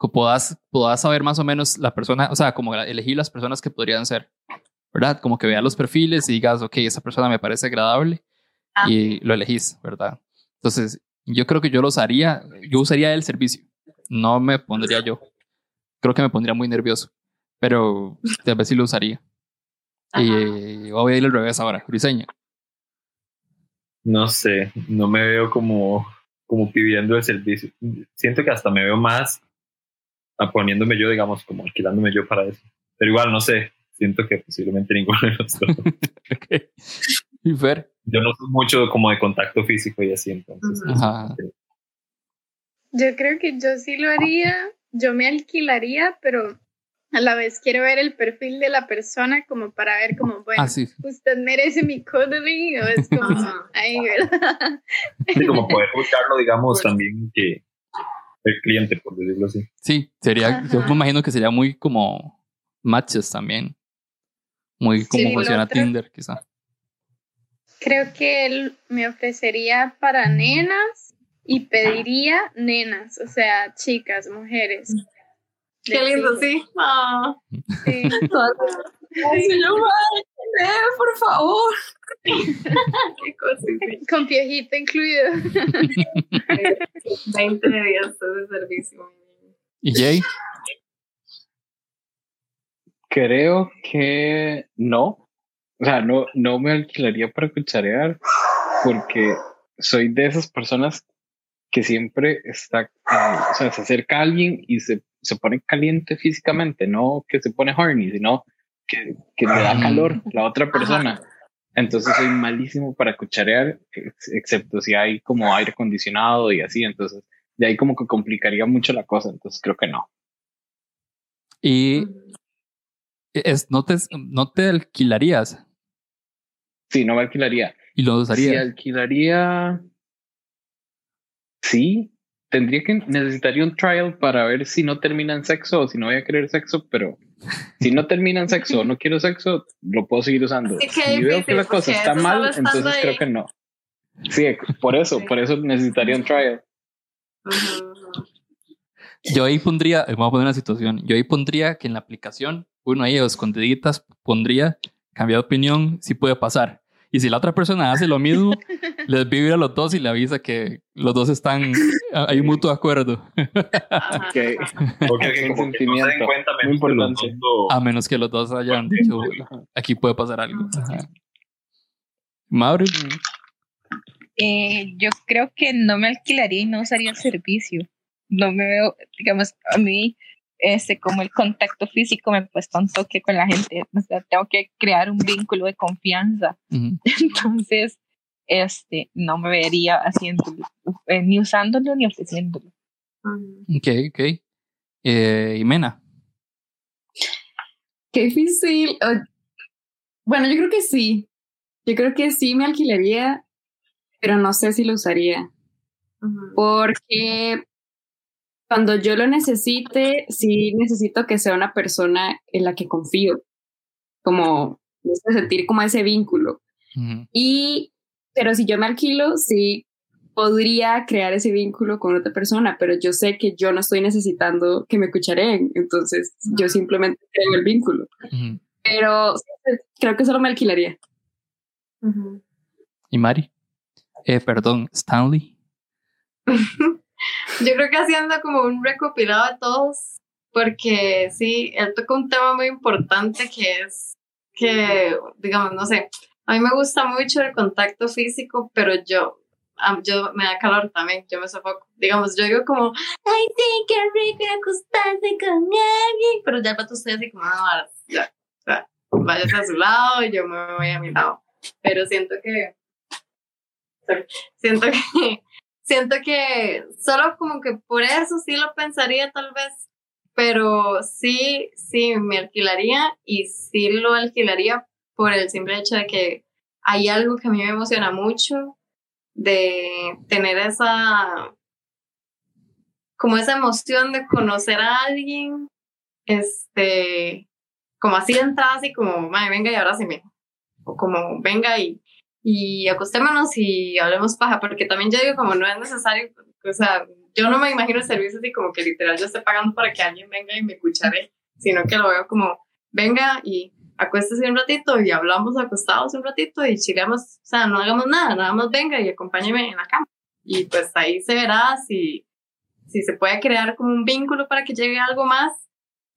que puedas, puedas saber más o menos la persona, o sea, como elegir las personas que podrían ser, ¿verdad? Como que veas los perfiles y digas, ok, esa persona me parece agradable ah. y lo elegís, ¿verdad? Entonces, yo creo que yo lo usaría, yo usaría el servicio, no me pondría yo creo que me pondría muy nervioso, pero tal vez sí lo usaría. Y voy a ir al revés ahora, Briseña. No sé, no me veo como, como pidiendo el servicio. Siento que hasta me veo más poniéndome yo, digamos, como alquilándome yo para eso. Pero igual, no sé, siento que posiblemente ninguno de los dos. ¿Y Fer? Yo no soy mucho como de contacto físico y así, entonces. Yo creo que yo sí lo haría, yo me alquilaría, pero a la vez quiero ver el perfil de la persona como para ver como, bueno, ah, usted merece mi cuddling o es como ahí, ¿verdad? Sí, como poder buscarlo, digamos, también que el cliente, por decirlo así. Sí, sería, yo me imagino que sería muy como matches también. Muy como funciona Tinder, quizá. Creo que él me ofrecería para nenas y pediría nenas, o sea, chicas, mujeres. Qué lindo, sí. Ah. sí. Señor, por favor. Qué cosa, Con piojito incluido. 20 días de servicio. ¿Y Jay? Creo que no. O sea, no, no me alquilaría para cucharear porque soy de esas personas que siempre está, eh, o sea, se acerca a alguien y se, se, pone caliente físicamente, no que se pone horny, sino que, que le da calor la otra persona. Entonces soy malísimo para cucharear, excepto si hay como aire acondicionado y así, entonces de ahí como que complicaría mucho la cosa, entonces creo que no. Y es, no, te, no te alquilarías. Sí, no me alquilaría. ¿Y lo usaría? Sí, alquilaría sí, tendría que, necesitaría un trial para ver si no termina en sexo o si no voy a querer sexo, pero si no termina en sexo o no quiero sexo, lo puedo seguir usando. si veo que la cosa está mal, entonces creo que no. Sí, por eso, por eso necesitaría un trial. Yo ahí pondría, vamos a poner una situación, yo ahí pondría que en la aplicación, uno ahí escondiditas, pondría, cambia de opinión, si puede pasar. Y si la otra persona hace lo mismo, les vive a los dos y le avisa que los dos están, hay un mutuo acuerdo. Okay. Porque hay un sentimiento muy importante. A menos que los dos hayan dicho, aquí puede pasar algo. Mauro. Eh, yo creo que no me alquilaría y no usaría el servicio. No me veo, digamos, a mí este, como el contacto físico me puesto un toque con la gente, o sea, tengo que crear un vínculo de confianza. Entonces, este, no me vería haciéndolo, eh, ni usándolo ni ofreciéndolo. Ok, ok. Eh, Mena Qué difícil. Bueno, yo creo que sí. Yo creo que sí me alquilaría, pero no sé si lo usaría. Porque cuando yo lo necesite, sí necesito que sea una persona en la que confío, como sentir como ese vínculo. Y, pero si yo me alquilo, sí podría crear ese vínculo con otra persona, pero yo sé que yo no estoy necesitando que me escucharen, entonces yo simplemente creo el vínculo. Pero creo que solo me alquilaría. ¿Y Mari? Eh, perdón, Stanley. Yo creo que haciendo como un recopilado de todos, porque sí, él toca un tema muy importante que es que, digamos, no sé, a mí me gusta mucho el contacto físico, pero yo, yo me da calor también, yo me sofoco. Digamos, yo digo como, ay, sí, qué rico acostarse con alguien, pero ya para tú estoy así como, no, ya, ya, váyase a su lado y yo me voy a mi lado. Pero siento que, siento que siento que solo como que por eso sí lo pensaría tal vez, pero sí, sí, me alquilaría y sí lo alquilaría por el simple hecho de que hay algo que a mí me emociona mucho de tener esa, como esa emoción de conocer a alguien, este, como así de entrada, así como, madre, venga y abrázame. O como, venga y, y acostémonos y hablemos paja, porque también yo digo como no es necesario, o sea, yo no me imagino el servicio así como que literal yo esté pagando para que alguien venga y me escuchare, sino que lo veo como, venga y acuéstese un ratito y hablamos acostados un ratito y chigamos, o sea, no hagamos nada, nada más venga y acompáñeme en la cama. Y pues ahí se verá si, si se puede crear como un vínculo para que llegue algo más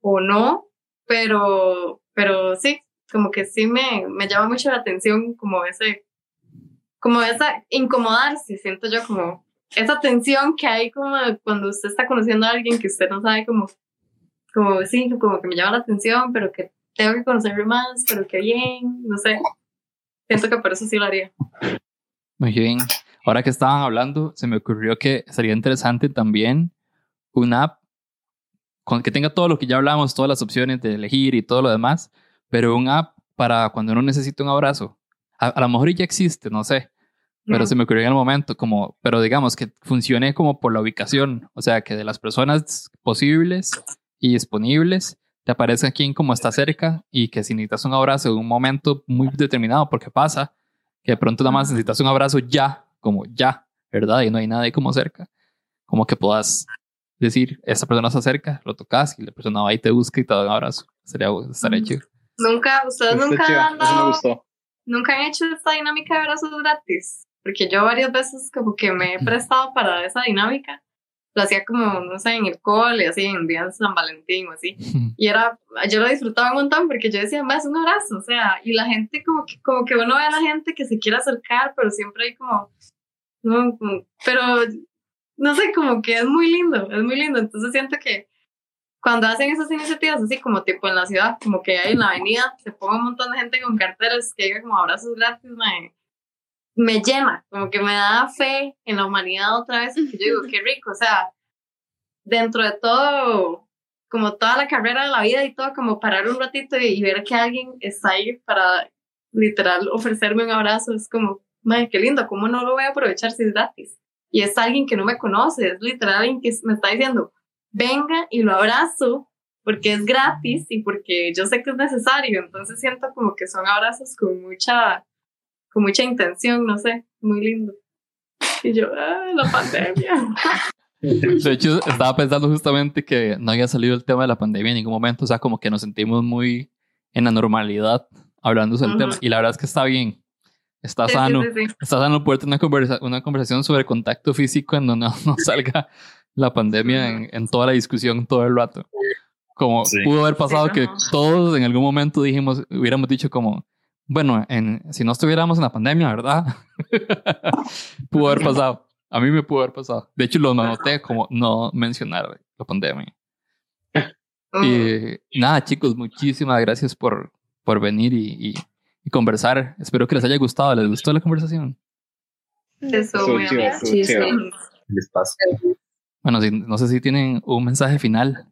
o no, pero, pero sí, como que sí me, me llama mucho la atención como ese, como esa incomodarse, siento yo como esa tensión que hay como cuando usted está conociendo a alguien que usted no sabe como, como sí, como que me llama la atención, pero que tengo que conocerlo más, pero que bien, no sé. Siento que por eso sí lo haría. Muy bien. Ahora que estaban hablando, se me ocurrió que sería interesante también una app con que tenga todo lo que ya hablamos, todas las opciones de elegir y todo lo demás, pero un app para cuando uno necesita un abrazo. A, lo mejor ya existe, no sé, pero se me ocurrió en el momento, como, pero digamos que funcione como por la ubicación, o sea, que de las personas posibles y disponibles te aparezca quien como está cerca y que si necesitas un abrazo en un momento muy determinado, porque pasa que de pronto nada más necesitas un abrazo ya, como ya, ¿verdad? Y no hay nadie como cerca, como que puedas decir, esta persona se acerca, lo tocas y la persona va y te busca y te da un abrazo. Sería, estaría chido. Nunca, ustedes nunca han dado, nunca han hecho esta dinámica de abrazos gratis, porque yo varias veces como que me he prestado para esa dinámica. Lo hacía como, no sé, en el cole, así, en días de San Valentín o así. Y era, yo lo disfrutaba un montón porque yo decía, más un abrazo, o sea, y la gente como que, como que uno ve a la gente que se quiere acercar, pero siempre hay como, no, pero no sé, como que es muy lindo, es muy lindo. Entonces siento que cuando hacen esas iniciativas así como tipo en la ciudad, como que hay en la avenida, se ponga un montón de gente con carteles que diga como abrazos gratis, me, me llena, como que me da fe en la humanidad otra vez, porque yo digo, qué rico, o sea, dentro de todo, como toda la carrera de la vida y todo, como parar un ratito y, ver que alguien está ahí para literal ofrecerme un abrazo, es como, madre, qué lindo, ¿cómo no lo voy a aprovechar si es gratis? y es alguien que no me conoce, es literal alguien que me está diciendo, venga y lo abrazo porque es gratis y porque yo sé que es necesario, entonces siento como que son abrazos con mucha, con mucha intención, no sé, muy lindo. Y yo, ah, la pandemia. De hecho, estaba pensando justamente que no había salido el tema de la pandemia en ningún momento, o sea, como que nos sentimos muy en la normalidad hablando del tema, y la verdad es que está bien, Está sano. Está sano poder tener una, una conversación sobre contacto físico en donde no, salga la pandemia en, en, toda la discusión todo el rato. Como pudo haber pasado que todos en algún momento dijimos, hubiéramos dicho como, bueno, en, si no estuviéramos en la pandemia, ¿verdad? pudo haber pasado. A mí me pudo haber pasado. De hecho, lo noté como no mencionar la pandemia. Y nada, chicos, muchísimas gracias por, por venir y y conversar. Espero que les haya gustado. ¿Les gustó la conversación? Eso, muy sí, sí. Bueno, no sé si tienen un mensaje final,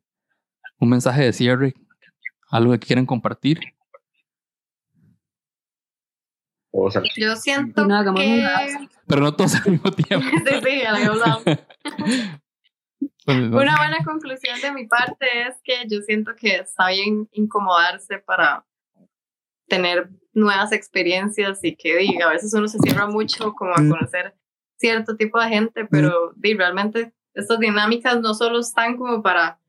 un mensaje de cierre, algo que quieren compartir. Yo siento que... Pero no todos al mismo tiempo. sí, sí, pues, Una buena conclusión de mi parte es que yo siento que está bien incomodarse para tener nuevas experiencias y que diga, a veces uno se cierra mucho como a conocer cierto tipo de gente, pero di, realmente estas dinámicas no solo están como para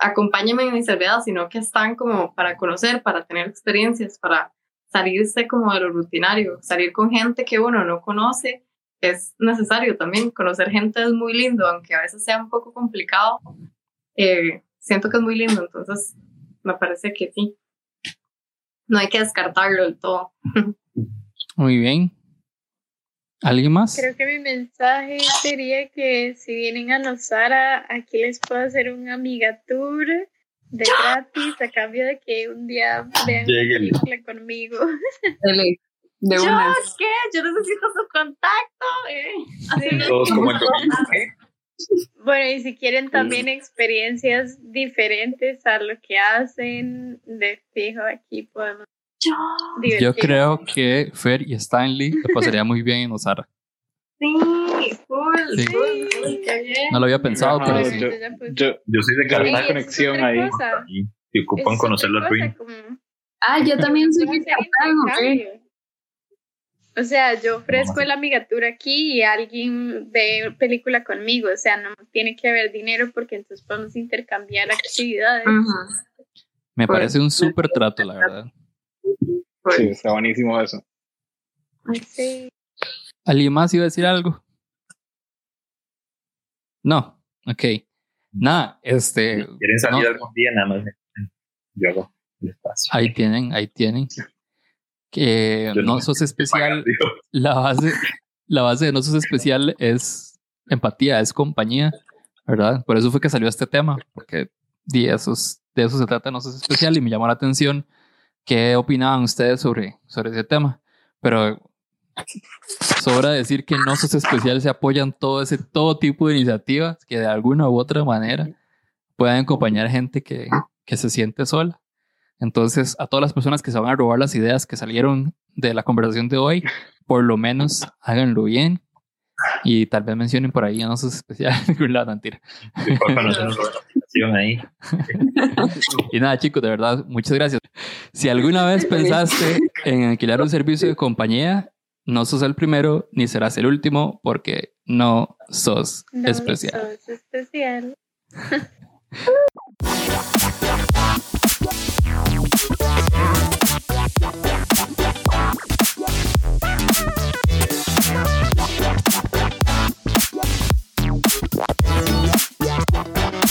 acompáñenme en mi servida, sino que están como para conocer, para tener experiencias, para salirse como de lo rutinario, salir con gente que uno no conoce, es necesario también, conocer gente es muy lindo, aunque a veces sea un poco complicado, eh, siento que es muy lindo, entonces me parece que sí no hay que descartarlo del todo. Muy bien. ¿Alguien más? Creo que mi mensaje sería que si vienen a Nosara, aquí les puedo hacer un amiga tour de gratis a cambio de que un día vean una película conmigo. De ¿Yo qué? Yo necesito su contacto. Eh. Todos como bueno, y si quieren también experiencias diferentes a lo que hacen, de fijo aquí podemos. Yo creo que Fer y Stanley te pasaría muy bien en Osara. Sí, full, sí. No lo había pensado, pero sí. Yo, yo, soy de que una conexión ahí, y ocupan conocer la ruina. Ah, yo también soy de O sea, yo ofrezco la amigatura aquí y alguien ve película conmigo. O sea, no tiene que haber dinero porque entonces podemos intercambiar actividades. Me pues, parece un súper trato, la verdad. Sí, está buenísimo eso. Sí. ¿Alguien más iba a decir algo? No, ok. Nada, este. ¿Quieren salir algún día? Nada más. Yo hago el espacio. Ahí tienen, ahí tienen. Que no sos especial. La base, la base de no sos especial es empatía, es compañía, ¿verdad? Por eso fue que salió este tema, porque de, esos, de eso se trata No sos especial y me llamó la atención qué opinaban ustedes sobre, sobre ese tema. Pero sobra decir que No Sos Especial se apoyan todo ese todo tipo de iniciativas que de alguna u otra manera puedan acompañar gente que, que se siente sola. Entonces, a todas las personas que se van a robar las ideas que salieron de la conversación de hoy, por lo menos háganlo bien y tal vez mencionen por ahí no sos especial la mentira. y nada, chicos, de verdad, muchas gracias. Si alguna vez pensaste en alquilar un servicio de compañía, no sos el primero ni serás el último porque no sos especial.